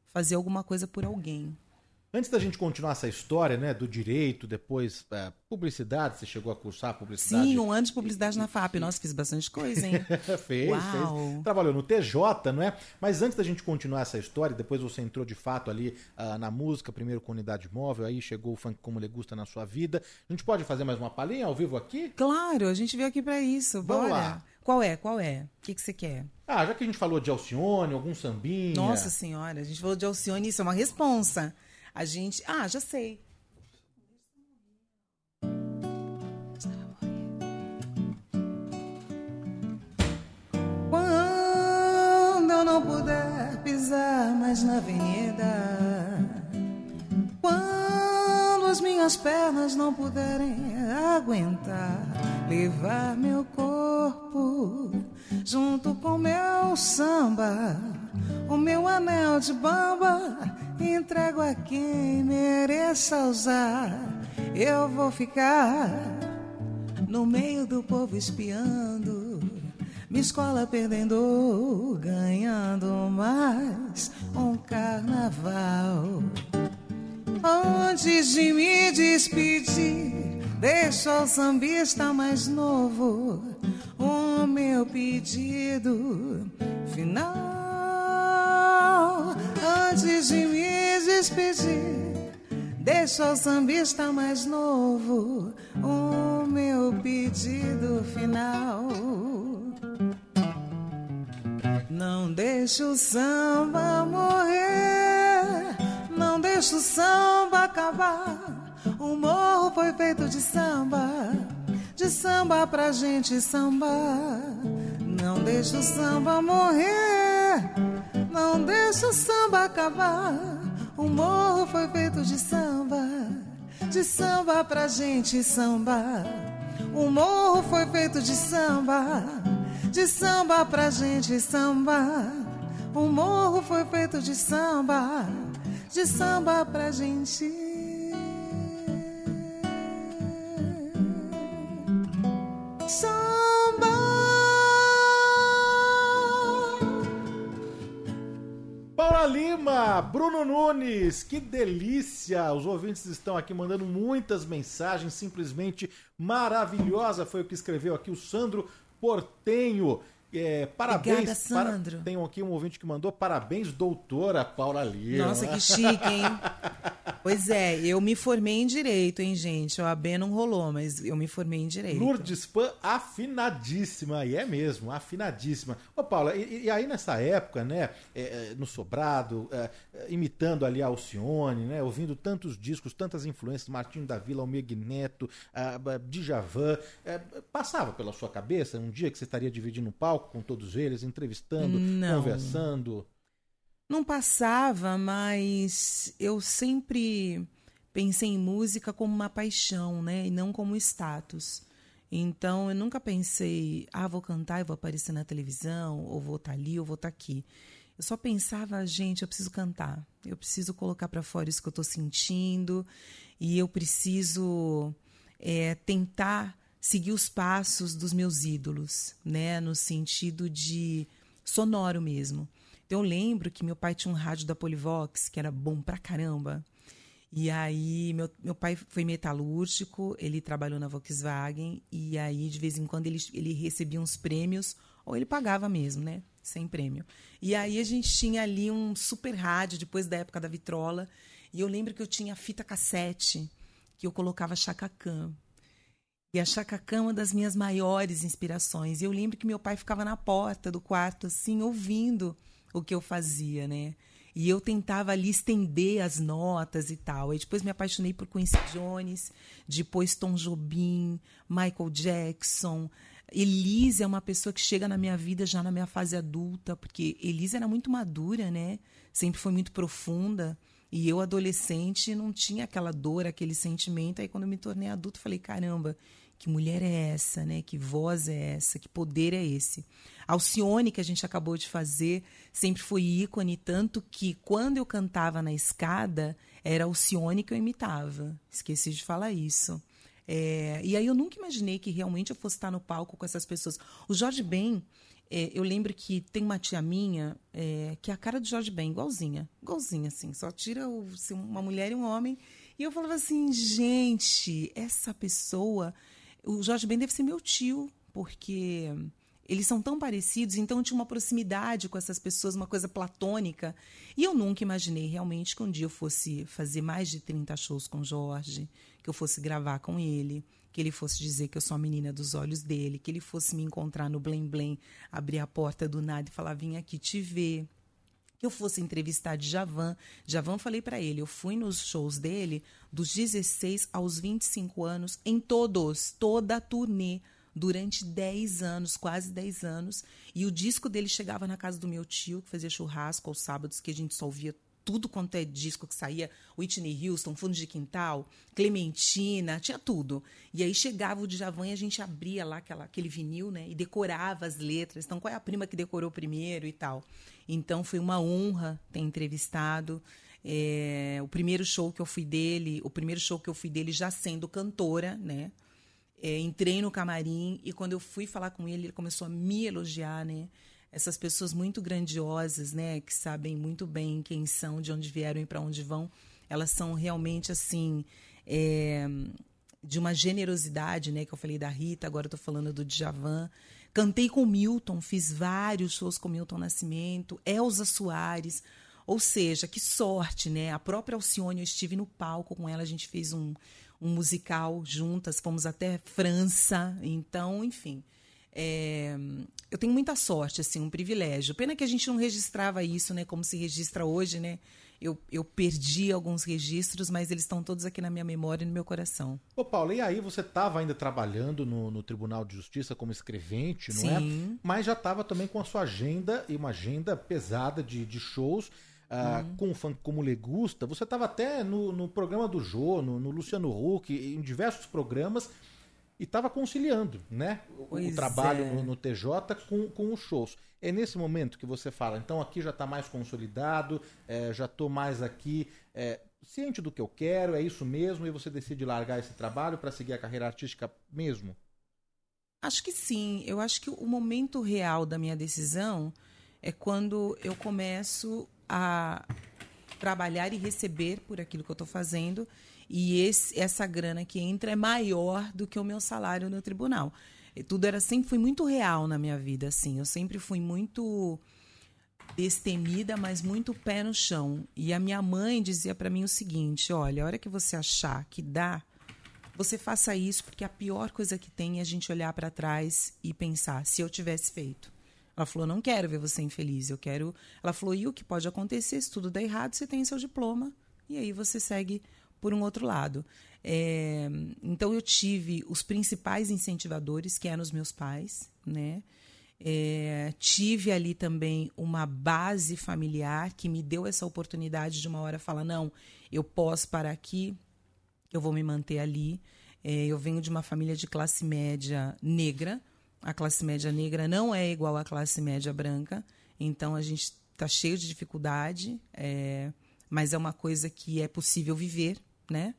fazer alguma coisa por alguém. Antes da gente continuar essa história, né, do direito, depois é, publicidade, você chegou a cursar publicidade? Sim, um ano de publicidade na FAP. Nossa, fiz bastante coisa, hein? fez, Uau. fez. Trabalhou no TJ, não é? Mas antes da gente continuar essa história, depois você entrou de fato ali ah, na música, primeiro com unidade móvel, aí chegou o funk como ele gusta na sua vida. A gente pode fazer mais uma palhinha ao vivo aqui? Claro, a gente veio aqui pra isso. Vamos Bora. lá. Qual é? Qual é? O que, que você quer? Ah, já que a gente falou de Alcione, algum sambinha. Nossa senhora, a gente falou de Alcione, isso é uma responsa. A gente. Ah, já sei. Quando eu não puder pisar mais na avenida, quando as minhas pernas não puderem aguentar, levar meu corpo junto com meu samba, o meu anel de bamba, entrego a quem mereça usar. Eu vou ficar no meio do povo espiando, minha escola perdendo, ganhando mais um carnaval. Antes de me despedir, deixa o sambista mais novo o meu pedido final. Antes de me despedir, deixa ao sambista mais novo o meu pedido final. Não deixe o samba morrer, não deixe o samba acabar. O morro foi feito de samba, de samba pra gente sambar. Não deixe o samba morrer, não deixe o samba acabar. O morro foi feito de samba, de samba pra gente sambar. O morro foi feito de samba, de samba pra gente sambar. O morro foi feito de samba, de samba pra gente. Lima, Bruno Nunes, que delícia! Os ouvintes estão aqui mandando muitas mensagens, simplesmente maravilhosa foi o que escreveu aqui o Sandro Portenho. É, parabéns. Obrigada, Sandro. Para... Tem aqui um ouvinte que mandou parabéns, doutora Paula Lima. Nossa, que chique, hein? pois é, eu me formei em direito, hein, gente? O AB não rolou, mas eu me formei em direito. Lourdes Pan afinadíssima, e é mesmo, afinadíssima. Ô, Paula, e, e aí nessa época, né, é, é, no Sobrado, é, é, imitando ali a Alcione, né, ouvindo tantos discos, tantas influências, Martinho da Vila, Almir Neto, ah, Djavan, é, passava pela sua cabeça um dia que você estaria dividindo um palco com todos eles, entrevistando, Não. conversando? Não passava, mas eu sempre pensei em música como uma paixão, né? E não como status. Então eu nunca pensei, ah, vou cantar e vou aparecer na televisão, ou vou estar ali, ou vou estar aqui. Eu só pensava, gente, eu preciso cantar. Eu preciso colocar para fora isso que eu estou sentindo e eu preciso é, tentar seguir os passos dos meus ídolos, né, no sentido de sonoro mesmo. Então, eu lembro que meu pai tinha um rádio da Polivox, que era bom pra caramba. E aí, meu, meu pai foi metalúrgico, ele trabalhou na Volkswagen, e aí, de vez em quando, ele, ele recebia uns prêmios, ou ele pagava mesmo, né? Sem prêmio. E aí, a gente tinha ali um super rádio, depois da época da vitrola, e eu lembro que eu tinha fita cassete, que eu colocava Khan. E a Chaka Khan é uma das minhas maiores inspirações. E eu lembro que meu pai ficava na porta do quarto, assim, ouvindo o que eu fazia, né? E eu tentava ali estender as notas e tal. Aí depois me apaixonei por Quincy Jones, depois Tom Jobim, Michael Jackson. Elise é uma pessoa que chega na minha vida já na minha fase adulta, porque Elise era muito madura, né? Sempre foi muito profunda. E eu, adolescente, não tinha aquela dor, aquele sentimento. Aí, quando eu me tornei adulto, falei: caramba, que mulher é essa, né? Que voz é essa? Que poder é esse? Alcione, que a gente acabou de fazer, sempre foi ícone, tanto que quando eu cantava na escada, era Alcione que eu imitava. Esqueci de falar isso. É, e aí eu nunca imaginei que realmente eu fosse estar no palco com essas pessoas. O Jorge Ben, é, eu lembro que tem uma tia minha é, que é a cara do Jorge Ben, igualzinha. Igualzinha, assim. Só tira o, assim, uma mulher e um homem. E eu falava assim, gente, essa pessoa. O Jorge Ben deve ser meu tio, porque eles são tão parecidos, então eu tinha uma proximidade com essas pessoas, uma coisa platônica. E eu nunca imaginei realmente que um dia eu fosse fazer mais de 30 shows com o Jorge, que eu fosse gravar com ele, que ele fosse dizer que eu sou a menina dos olhos dele, que ele fosse me encontrar no Blém Blém, abrir a porta do nada e falar: vim aqui te ver. Que eu fosse entrevistar Djavan. Djavan, falei para ele, eu fui nos shows dele dos 16 aos 25 anos, em todos, toda a turnê durante 10 anos, quase 10 anos. E o disco dele chegava na casa do meu tio, que fazia churrasco aos sábados, que a gente só ouvia tudo quanto é disco que saía, Whitney Houston, Fundo de Quintal, Clementina, tinha tudo. E aí chegava o Djavan e a gente abria lá aquela, aquele vinil, né? E decorava as letras. Então, qual é a prima que decorou primeiro e tal. Então, foi uma honra ter entrevistado. É, o primeiro show que eu fui dele, o primeiro show que eu fui dele já sendo cantora, né? É, entrei no camarim e quando eu fui falar com ele, ele começou a me elogiar, né? Essas pessoas muito grandiosas, né? Que sabem muito bem quem são, de onde vieram e para onde vão. Elas são realmente, assim, é, de uma generosidade, né? Que eu falei da Rita, agora eu tô falando do Djavan. Cantei com Milton, fiz vários shows com Milton Nascimento, Elza Soares. Ou seja, que sorte, né? A própria Alcione, eu estive no palco com ela, a gente fez um, um musical juntas, fomos até França. Então, enfim. é, eu tenho muita sorte, assim, um privilégio. Pena que a gente não registrava isso, né? Como se registra hoje, né? Eu, eu perdi alguns registros, mas eles estão todos aqui na minha memória e no meu coração. Ô, Paulo, e aí você estava ainda trabalhando no, no Tribunal de Justiça como escrevente, não é? Sim. Mas já estava também com a sua agenda e uma agenda pesada de, de shows. ah, Uhum. Com o funk como legusta, você estava até no, no programa do Jô, no, no Luciano Huck, em diversos programas, e estava conciliando né, o- o Pois trabalho é. no, no TJ com, com os shows. É nesse momento que você fala, então aqui já está mais consolidado, eh, já estou mais aqui eh, ciente do que eu quero, é isso mesmo, e você decide largar esse trabalho para seguir a carreira artística mesmo? Acho que sim. Eu acho que o momento real da minha decisão é quando eu começo a trabalhar e receber por aquilo que eu estou fazendo e esse- essa grana que entra é maior do que o meu salário no tribunal. Tudo era sempre foi muito real na minha vida, assim. Eu sempre fui muito destemida, mas muito pé no chão. E a minha mãe dizia para mim o seguinte: olha, a hora que você achar que dá, você faça isso, porque a pior coisa que tem é a gente olhar para trás e pensar, se eu tivesse feito. Ela falou, não quero ver você infeliz, eu quero. Ela falou, e o que pode acontecer? Se tudo der errado, você tem seu diploma, e aí você segue por um outro lado. É, então eu tive os principais incentivadores, que eram os meus pais, né? É, tive ali também uma base familiar que me deu essa oportunidade de uma hora falar, não, eu posso parar aqui, eu vou me manter ali. É, eu venho de uma família de classe média negra. A classe média negra não é igual à classe média branca. Então a gente está cheio de dificuldade, é, mas é uma coisa que é possível viver, né?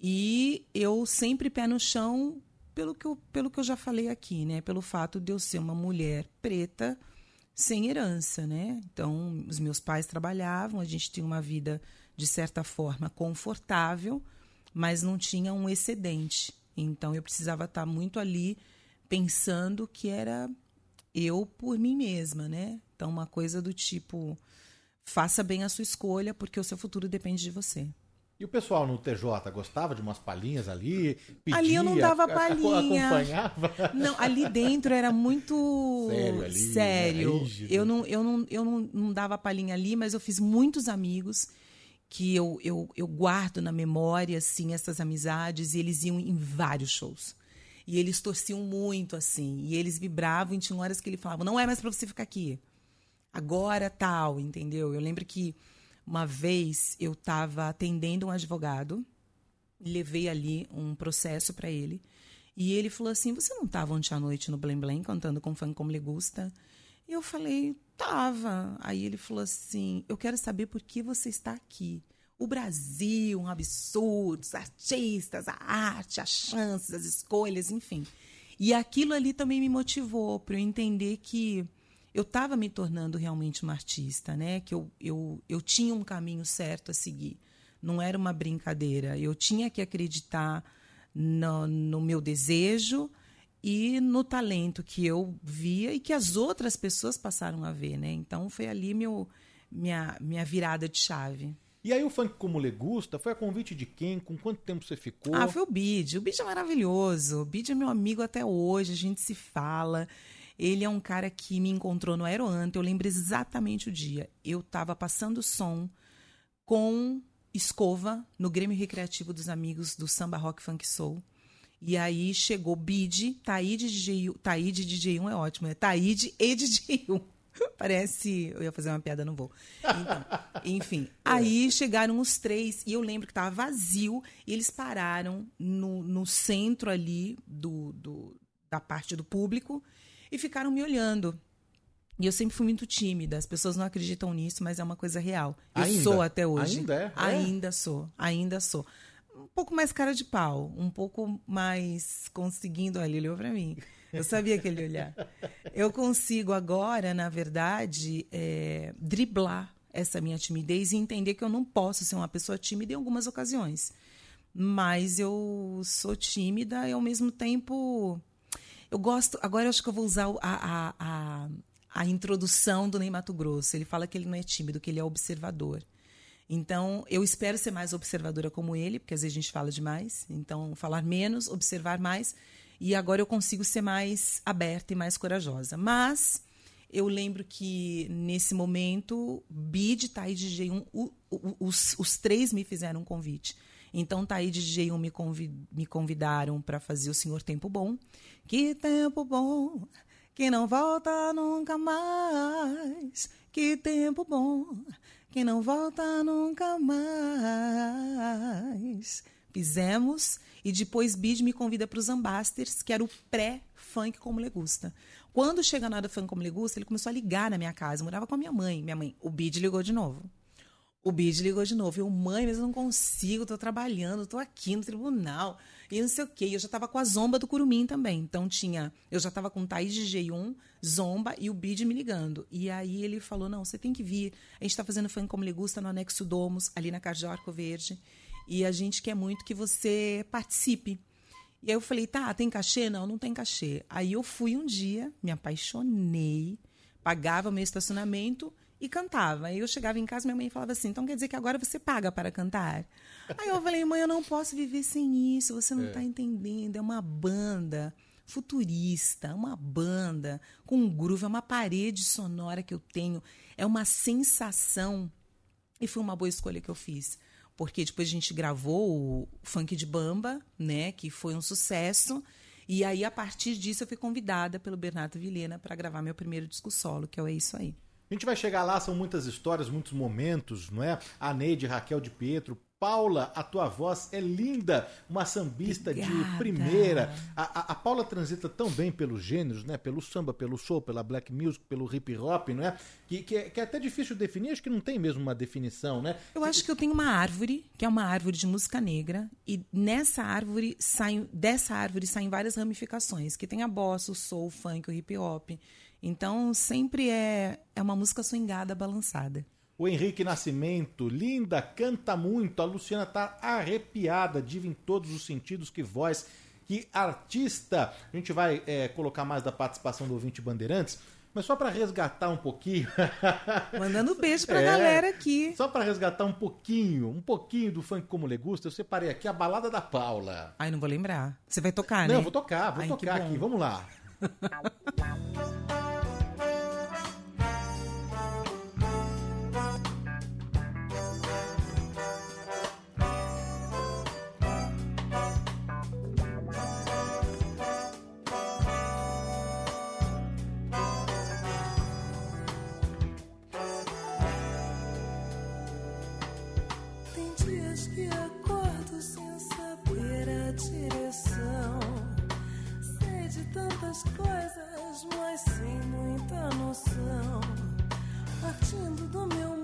E eu sempre pé no chão pelo que eu, pelo que eu já falei aqui, né? Pelo fato de eu ser uma mulher preta sem herança, né? Então, os meus pais trabalhavam, a gente tinha uma vida de certa forma confortável, mas não tinha um excedente. Então, eu precisava estar muito ali pensando que era eu por mim mesma, né? Então, uma coisa do tipo, faça bem a sua escolha, porque o seu futuro depende de você. E o pessoal no TJ gostava de umas palhinhas ali? Pedia, Ali eu não dava palhinha. Acompanhava? Não, ali dentro era muito Sério ali, sério. né? Rígido. Eu não, eu não, eu não, não dava palhinha ali, mas eu fiz muitos amigos que eu, eu, eu guardo na memória assim essas amizades e eles iam em vários shows. E eles torciam muito assim, e eles vibravam e tinha horas que ele falava: "Não é mais para você ficar aqui. Agora tal", entendeu? Eu lembro que uma vez eu estava atendendo um advogado levei ali um processo para ele. E ele falou assim: Você não estava ontem à noite no Blém Blém cantando com fã como lhe gusta? E eu falei: Tava. Aí ele falou assim: Eu quero saber por que você está aqui. O Brasil, um absurdo, os artistas, a arte, as chances, as escolhas, enfim. E aquilo ali também me motivou para eu entender que eu estava me tornando realmente uma artista, né? Que eu, eu, eu tinha um caminho certo a seguir. Não era uma brincadeira. Eu tinha que acreditar no, no meu desejo e no talento que eu via e que as outras pessoas passaram a ver, né? Então foi ali meu, minha, minha virada de chave. E aí o funk como legusta foi a convite de quem? Com quanto tempo você ficou? Ah, foi o Bid. O Bid é maravilhoso. O Bid é meu amigo até hoje, a gente se fala. Ele é um cara que me encontrou no Aeroanta. Eu lembro exatamente o dia. Eu estava passando som com escova no Grêmio Recreativo dos Amigos do Samba Rock Funk Soul. E aí chegou Bid, Taíde DJ1. Taíde DJ1 é ótimo, é Taíde e DJ1. Parece. Eu ia fazer uma piada, não vou. Então, enfim. Aí chegaram os três, e eu lembro que estava vazio, e eles pararam no, no centro ali do, do, da parte do público e ficaram me olhando. E eu sempre fui muito tímida. As pessoas não acreditam nisso, mas é uma coisa real. Eu Ainda? sou até hoje. Ainda é? É? Ainda sou. Ainda sou. Um pouco mais cara de pau. Um pouco mais conseguindo. Olha, ele olhou pra mim. Eu sabia que ele ia olhar. Eu consigo agora, na verdade, é, driblar essa minha timidez e entender que eu não posso ser uma pessoa tímida em algumas ocasiões. Mas eu sou tímida e, ao mesmo tempo, eu gosto. Agora eu acho que eu vou usar a, a, a, a introdução do Ney Mato Grosso. Ele fala que ele não é tímido, que ele é observador. Então, eu espero ser mais observadora como ele, porque às vezes a gente fala demais. Então, falar menos, observar mais. E agora eu consigo ser mais aberta e mais corajosa. Mas eu lembro que nesse momento, Bid, Thaí DJ1, o, o, os, os três me fizeram um convite. Então, Thaí DJ1 me, convi me convidaram para fazer o Senhor Tempo Bom. Que tempo bom, que não volta nunca mais. Que tempo bom, que não volta nunca mais. Fizemos e depois Bid me convida para os Ambasters, que era o pré-funk como legusta. Quando chega na hora do funk como legusta, ele começou a ligar na minha casa. Eu morava com a minha mãe. Minha mãe, o Bid ligou de novo. O Bid ligou de novo. Eu, mãe, mas eu não consigo, tô trabalhando, tô aqui no tribunal. E não sei o quê. Eu já tava com a Zomba do Curumim também. Então tinha. Eu já tava com Thaís DJ1, Zomba e o Bid me ligando. E aí ele falou: não, você tem que vir. A gente tá fazendo funk como legusta no Anexo Domus, ali na de Arco Verde. E a gente quer muito que você participe. E aí eu falei, tá, tem cachê? Não, não tem cachê. Aí eu fui um dia, me apaixonei, pagava meu estacionamento e cantava. Aí eu chegava em casa, minha mãe falava assim, então quer dizer que agora você paga para cantar? Aí eu falei, mãe, eu não posso viver sem isso, você não está entendendo, é uma banda futurista, uma banda com um groove, é uma parede sonora que eu tenho, é uma sensação. E foi uma boa escolha que eu fiz porque depois a gente gravou o Funk de Bamba, né, que foi um sucesso. E aí, a partir disso, eu fui convidada pelo Bernardo Vilhena para gravar meu primeiro disco solo, que é o É Isso Aí. A gente vai chegar lá, são muitas histórias, muitos momentos, não é? A Neide, Raquel de Pietro, Paula, a tua voz é linda, uma sambista de Obrigada. primeira. A, a, a Paula transita tão bem pelos gêneros, né? Pelo samba, pelo soul, pela black music, pelo hip hop, não é? Que, que, é, que é até difícil definir, acho que não tem mesmo uma definição, né? Eu acho que eu tenho uma árvore, que é uma árvore de música negra, e nessa árvore saem, dessa árvore saem várias ramificações, que tem a bossa, o soul, o funk, o hip hop. Então sempre é, é uma música swingada, balançada. O Henrique Nascimento, linda, canta muito. A Luciana tá arrepiada, diva em todos os sentidos, que voz, que artista. A gente vai é, colocar mais da participação do ouvinte Bandeirantes, mas só para resgatar um pouquinho. Mandando beijo pra É, galera aqui. Só para resgatar um pouquinho, um pouquinho do funk como legusta, eu separei aqui a balada da Paula. Ai, não vou lembrar. Você vai tocar, né? Não, vou tocar, vou Ai, tocar aqui, vamos lá. tantas coisas, mas sem muita noção. Partindo do meu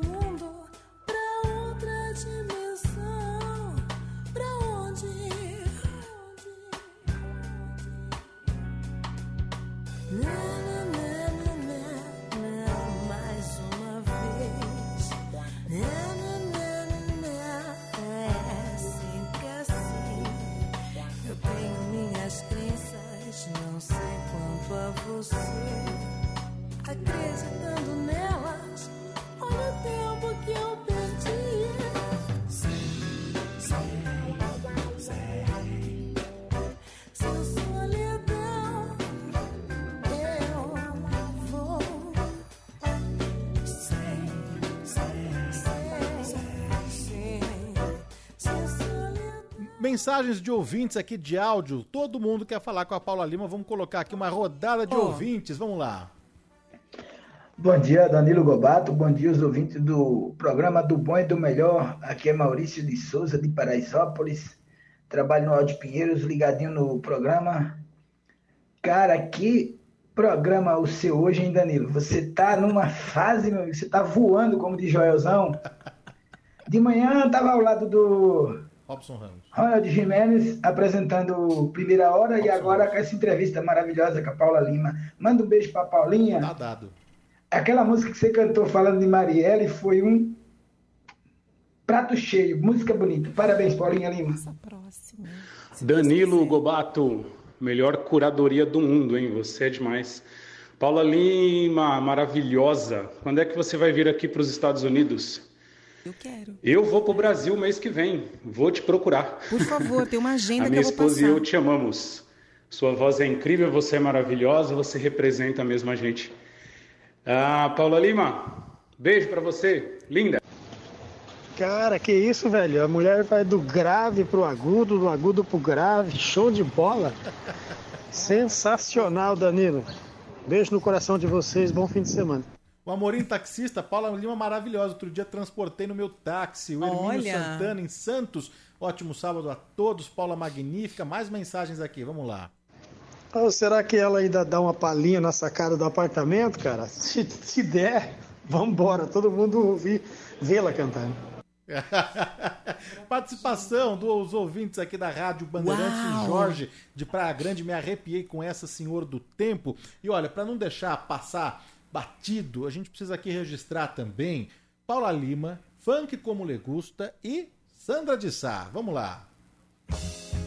Mensagens de ouvintes aqui de áudio. Todo mundo quer falar com a Paula Lima. Vamos colocar aqui uma rodada de Ó. ouvintes. Vamos lá. Bom dia, Danilo Gobato. Bom dia, os ouvintes do programa do Bom e do Melhor. Aqui é Maurício de Souza, de Paraisópolis. Trabalho no Alto Pinheiros, ligadinho no programa. Cara, que programa o seu hoje, hein, Danilo? Você tá numa fase, meu amigo, você tá voando, como diz Joelzão. De manhã tava ao lado do Robson Ramos. Ronald Jimenez apresentando Primeira Hora e agora com essa entrevista maravilhosa com a Paula Lima. Manda um beijo pra Paulinha. Tá dado. Aquela música que você cantou falando de Marielle foi um prato cheio, música bonita. Parabéns, Paulinha Lima. Essa próxima. Danilo. Gobato, melhor curadoria do mundo, hein? Você é demais. Paula Lima, maravilhosa. Quando é que você vai vir aqui para os Estados Unidos? Eu quero. Eu vou para o Brasil mês que vem. Vou te procurar. Por favor, tem uma agenda A que minha eu vou esposa e eu te amamos. Sua voz é incrível, você é maravilhosa, você representa mesmo a gente. Ah, Paula Lima, beijo para você, linda. Cara, que isso, velho? A mulher vai do grave pro agudo, do agudo pro grave. Show de bola. Sensacional, Danilo. Beijo no coração de vocês. Bom fim de semana. O Amorim taxista, Paula Lima maravilhosa. Outro dia transportei no meu táxi. O Hermínio Olha. Santana em Santos. Ótimo sábado a todos. Paula magnífica. Mais mensagens aqui, vamos lá. Ou será que ela ainda dá uma palhinha na sacada do apartamento, cara? Se, se der, vambora. Todo mundo ouvir, vê-la cantando. Participação dos ouvintes aqui da Rádio Bandeirantes Uau! Jorge de Praia Grande. Me arrepiei com essa Senhor do Tempo. E olha, para não deixar passar batido, a gente precisa aqui registrar também Paula Lima, Funk Como Le Gusta e Sandra de Sá. Vamos lá. Aí,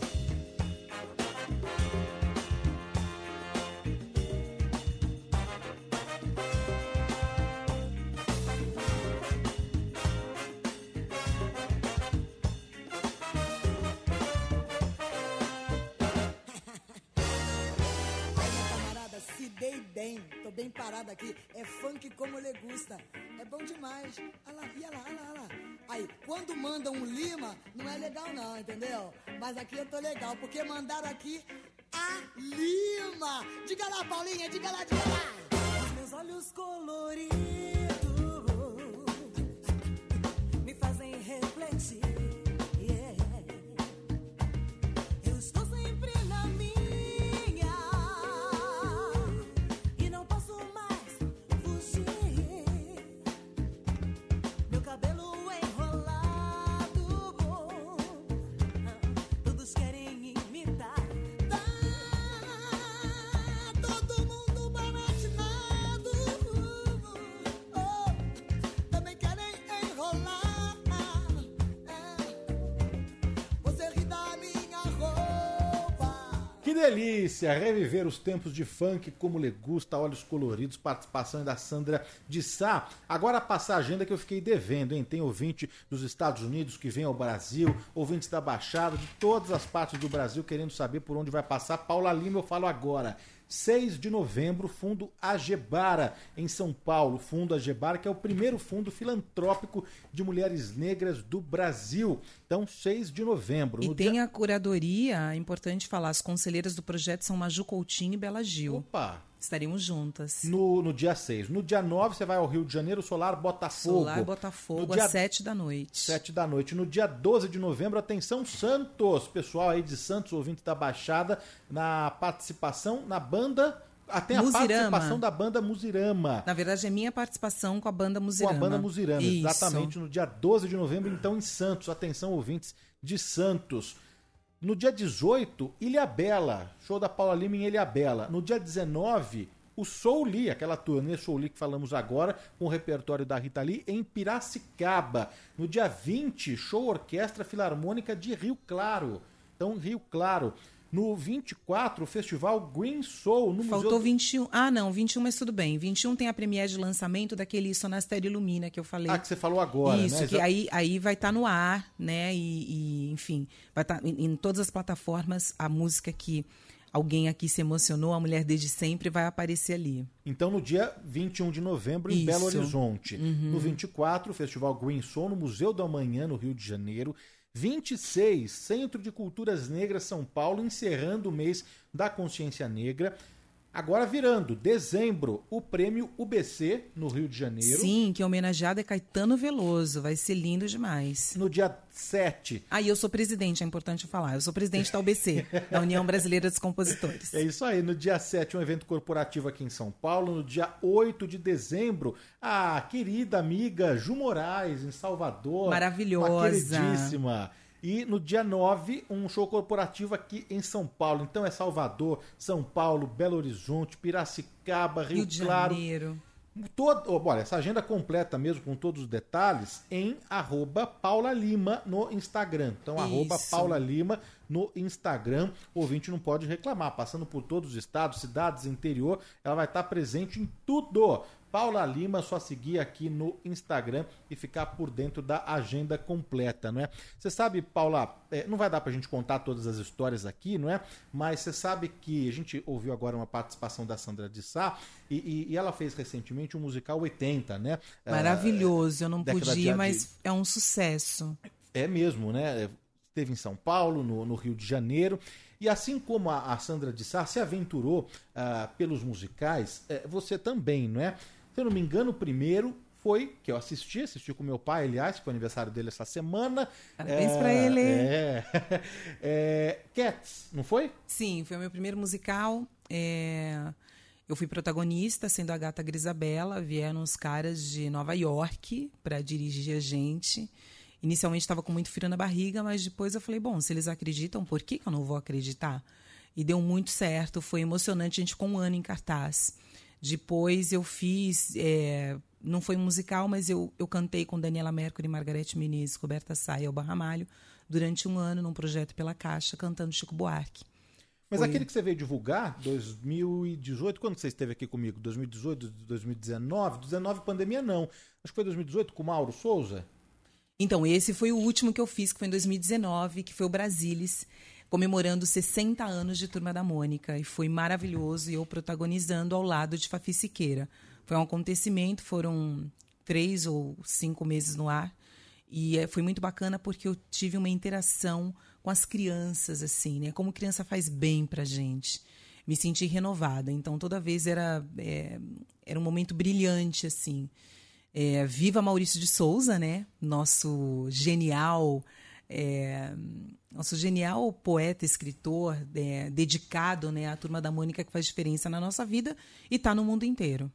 bem. Tô bem parado aqui. É funk como le gusta. É bom demais. Olha lá, olha lá, olha lá. Aí, quando mandam um Lima, não é legal não, entendeu? Mas aqui eu tô legal, porque mandaram aqui a Lima. Diga lá, Paulinha, diga lá, diga lá. Os meus olhos coloridos delícia! Reviver os tempos de funk como le gusta, olhos coloridos, participação da Sandra de Sá. Agora passar a agenda que eu fiquei devendo, hein? Tem ouvinte dos Estados Unidos que vem ao Brasil, ouvintes da Baixada, de todas as partes do Brasil querendo saber por onde vai passar. Paula Lima, eu falo agora. 6 de novembro, Fundo Agebara, em São Paulo. Fundo Agebara, que é o primeiro fundo filantrópico de mulheres negras do Brasil. Então, 6 de novembro. E tem dia- a curadoria, é importante falar, as conselheiras do projeto são Maju Coutinho e Bela Gil. Opa! Estaremos juntas. No, no dia 6. No dia 9, você vai ao Rio de Janeiro, Solar Botafogo. Solar Botafogo, No dia às sete da noite. 7 da noite. No dia 12 de novembro, atenção Santos, pessoal aí de Santos, ouvinte da Baixada, na participação na banda. Até a Muzirama. participação da banda Muzirama. Na verdade, é minha participação com a banda Com Muzirama. a banda Muzirama, Isso. exatamente, no dia 12 de novembro, então em Santos. Atenção, ouvintes de Santos. No dia 18, Ilha Bela, show da Paula Lima em Ilha Bela. No dia 19, o Soul Lee, aquela turnê Soul Lee que falamos agora, com o repertório da Rita Lee, em Piracicaba. No dia 20, show Orquestra Filarmônica de Rio Claro. Então, Rio Claro. No 24, o festival Green Soul, no Faltou Museu... 21. Ah, não, 21, mas tudo bem. 21 tem a premiere de lançamento daquele Sonastério Ilumina que eu falei. Ah, que você falou agora, Isso, né? que Exa- aí, aí vai estar no ar, né? E, e, enfim, vai estar em, em todas as plataformas a música que alguém aqui se emocionou, a mulher desde sempre, vai aparecer ali. Então, no dia 21 de novembro, em Isso. Belo Horizonte. Uhum. No 24, o Festival Green Soul, no Museu do Amanhã, no Rio de Janeiro. 26, Centro de Culturas Negras São Paulo, encerrando o mês da consciência negra. Agora virando, dezembro, o prêmio UBC, no Rio de Janeiro. Sim, que homenageado é Caetano Veloso. Vai ser lindo demais. No dia 7. Ah, e eu sou presidente, é importante falar. Eu sou presidente da UBC, da União Brasileira dos Compositores. É isso aí. No dia 7, um evento corporativo aqui em São Paulo. No dia 8 de dezembro, a querida amiga Ju Moraes, em Salvador. Maravilhosa. Uma queridíssima. E no dia 9, um show corporativo aqui em São Paulo. Então é Salvador, São Paulo, Belo Horizonte, Piracicaba, Rio, Rio de Claro. Janeiro. Todo, oh, olha, essa agenda completa mesmo, com todos os detalhes, em arroba Paula Lima no Instagram. Então, arroba Isso. Paula Lima no Instagram. O ouvinte não pode reclamar. Passando por todos os estados, cidades, interior, ela vai estar presente em tudo. Paula Lima, só seguir aqui no Instagram e ficar por dentro da agenda completa, não é? Você sabe, Paula, é, não vai dar pra gente contar todas as histórias aqui, não é? Mas você sabe que a gente ouviu agora uma participação da Sandra de Sá e, e- e ela fez recentemente um musical 80, né? É, Maravilhoso. Eu não de- de- mas é um sucesso. É mesmo, né? Esteve em São Paulo, no, no Rio de Janeiro. E assim como a, a Sandra de Sá se aventurou ah, pelos musicais, eh, você também, não é? Se eu não me engano, o primeiro foi que eu assisti, assisti com meu pai, aliás, que foi aniversário dele essa semana. Parabéns É, pra ele. É. É, Cats, não foi? Sim, foi o meu primeiro musical. É, Eu fui protagonista, sendo a gata Grisabela. Vieram os caras de Nova York para dirigir a gente. Inicialmente estava com muito frio na barriga, mas depois eu falei: bom, se eles acreditam, por que, que eu não vou acreditar? E deu muito certo, foi emocionante. A gente ficou um ano em cartaz. Depois eu fiz. é, não foi um musical, mas eu, eu cantei com Daniela Mercury, Margarete Menezes, Roberta Saia e Elba Ramalho durante um ano num projeto pela Caixa, cantando Chico Buarque. Mas Foi. aquele que você veio divulgar, 2018, quando você esteve aqui comigo? 2018, 2019? 19 pandemia não. Acho que foi 2018 com o Mauro Souza. Então, esse foi o último que eu fiz, que foi em 2019, que foi o Brasilis, comemorando 60 anos de Turma da Mônica. E foi maravilhoso, e eu protagonizando ao lado de Fafi Siqueira. Foi um acontecimento, foram três ou cinco meses no ar. E eh, foi muito bacana porque eu tive uma interação com as crianças, assim, né? Como criança faz bem pra gente. Me senti renovada. Então, toda vez era, eh, era um momento brilhante, assim. É, viva Maurício de Souza, né? Nosso genial, é, nosso genial poeta, escritor, é, dedicado né, à turma da Mônica que faz diferença na nossa vida e está no mundo inteiro.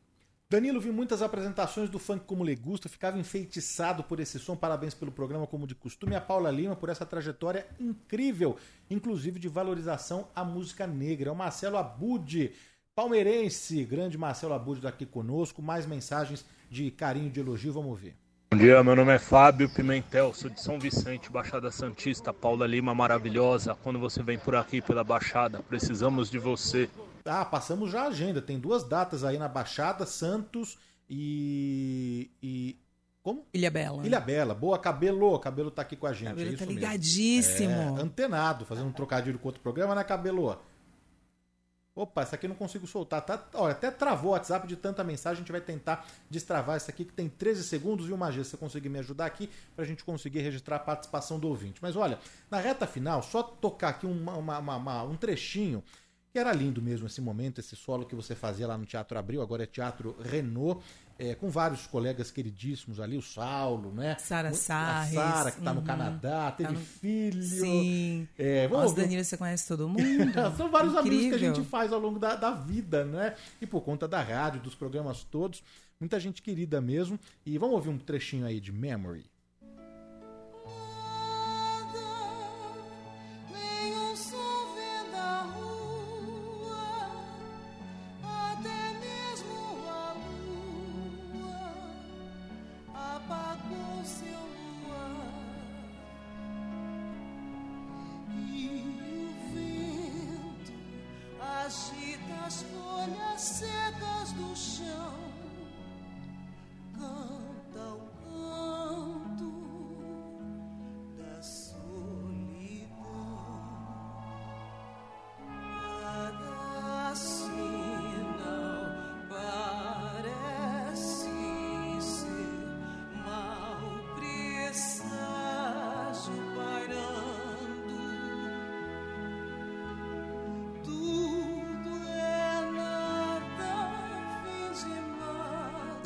Danilo, vi muitas apresentações do funk como lhe gusta, ficava enfeitiçado por esse som. Parabéns pelo programa, como de costume. A Paula Lima por essa trajetória incrível, inclusive de valorização à música negra. É o Marcelo Abud, palmeirense, grande Marcelo Abud daqui conosco. Mais mensagens de carinho, de elogio, vamos ver. Bom dia, meu nome é Fábio Pimentel, sou de São Vicente, Baixada Santista, Paula Lima maravilhosa. Quando você vem por aqui pela Baixada, precisamos de você. Ah, passamos já a agenda. Tem duas datas aí na Baixada, Santos e. e... Como? Ilha Bela. Ilha Bela. Boa, Cabelo. Cabelo tá aqui com a gente. Cabelo é isso tá mesmo. ligadíssimo. É, antenado, fazendo um trocadilho com outro programa, né, Cabelo? Opa, essa aqui eu não consigo soltar. Tá, olha, até travou o WhatsApp de tanta mensagem. A gente vai tentar destravar essa aqui, que tem 13 segundos. E uma G, se você conseguir me ajudar aqui, pra gente conseguir registrar a participação do ouvinte. Mas olha, na reta final, só tocar aqui uma- uma- uma- um trechinho. Que era lindo mesmo esse momento, esse solo que você fazia lá no Teatro Abril, agora é Teatro Renault, é, com vários colegas queridíssimos ali, o Saulo, né? Sara A Sarres. Sara, que tá no uhum. Canadá, teve Tá no- filho. Sim. É, vamos ouvir- Danilo, você conhece todo mundo? São vários amigos que a Incrível. gente faz ao longo da, da vida, né? E por conta da rádio, dos programas todos, muita gente querida mesmo. E vamos ouvir um trechinho aí de Memory.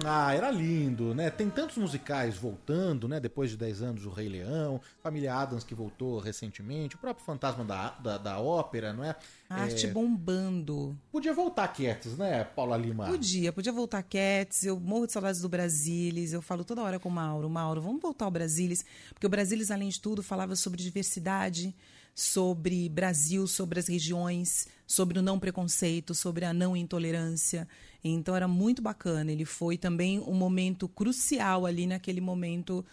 Ah, era lindo, né? Tem tantos musicais voltando, né? Depois de 10 anos, o Rei Leão, Família Adams que voltou recentemente, o próprio Fantasma da, da, da Ópera, não é? A arte É, bombando. Podia voltar Cats, né, Paula Lima? Podia, podia voltar Cats, eu morro de saudades do Brasilis, eu falo toda hora com o Mauro, Mauro, vamos voltar ao Brasilis, porque o Brasilis, além de tudo, falava sobre diversidade, sobre Brasil, sobre as regiões, sobre o não preconceito, sobre a não intolerância. Então era muito bacana. Ele foi também um momento crucial ali naquele momento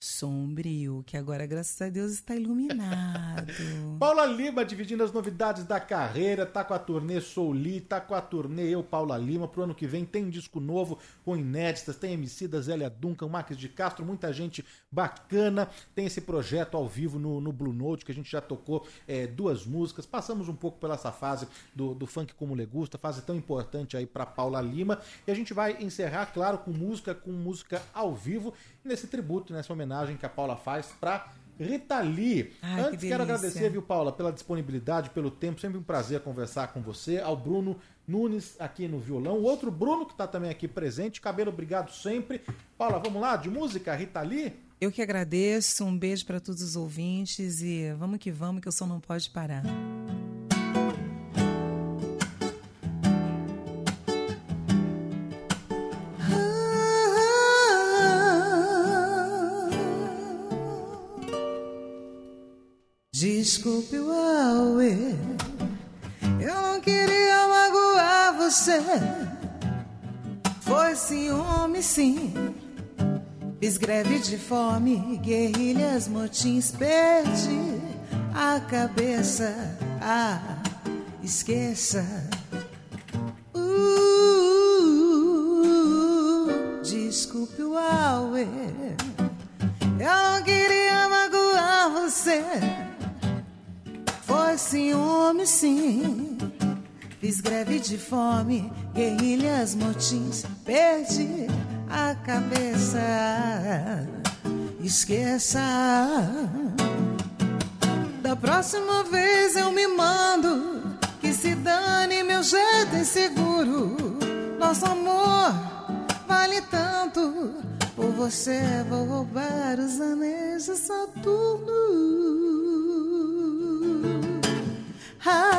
sombrio, que agora, graças a Deus, está iluminado. Paula Lima dividindo as novidades da carreira, tá com a turnê Souli, tá com a turnê Eu, Paula Lima. Pro ano que vem tem disco novo com inéditas, tem MC da Zélia Duncan, Marques de Castro, muita gente bacana. Tem esse projeto ao vivo no, no Blue Note, que a gente já tocou é, duas músicas. Passamos um pouco pela essa fase do, do funk como legusta, fase tão importante aí pra Paula Lima. E a gente vai encerrar, claro, com música, com música ao vivo, nesse tributo, nessa homenagem que a Paula faz pra Rita Lee. Ai, Antes, que quero agradecer, viu, Paula, pela disponibilidade, pelo tempo. Sempre um prazer conversar com você. Ao Bruno Nunes aqui no violão. O outro Bruno, que está também aqui presente. Cabelo, obrigado sempre. Paula, vamos lá, de música, Rita Lee? Eu que agradeço, um beijo para todos os ouvintes e vamos que vamos, que o som não pode parar. Desculpe o eu não queria magoar você. Foi ciúme, sim. Fiz greve de fome, guerrilhas, motins, perdi a cabeça. Ah, esqueça. Sim. Fiz greve de fome, guerrilhas, motins, perdi a cabeça. Esqueça. Da próxima vez eu me mando. Que se dane meu jeito inseguro. Nosso amor vale tanto. Por você vou roubar os anéis de Saturno. Ah,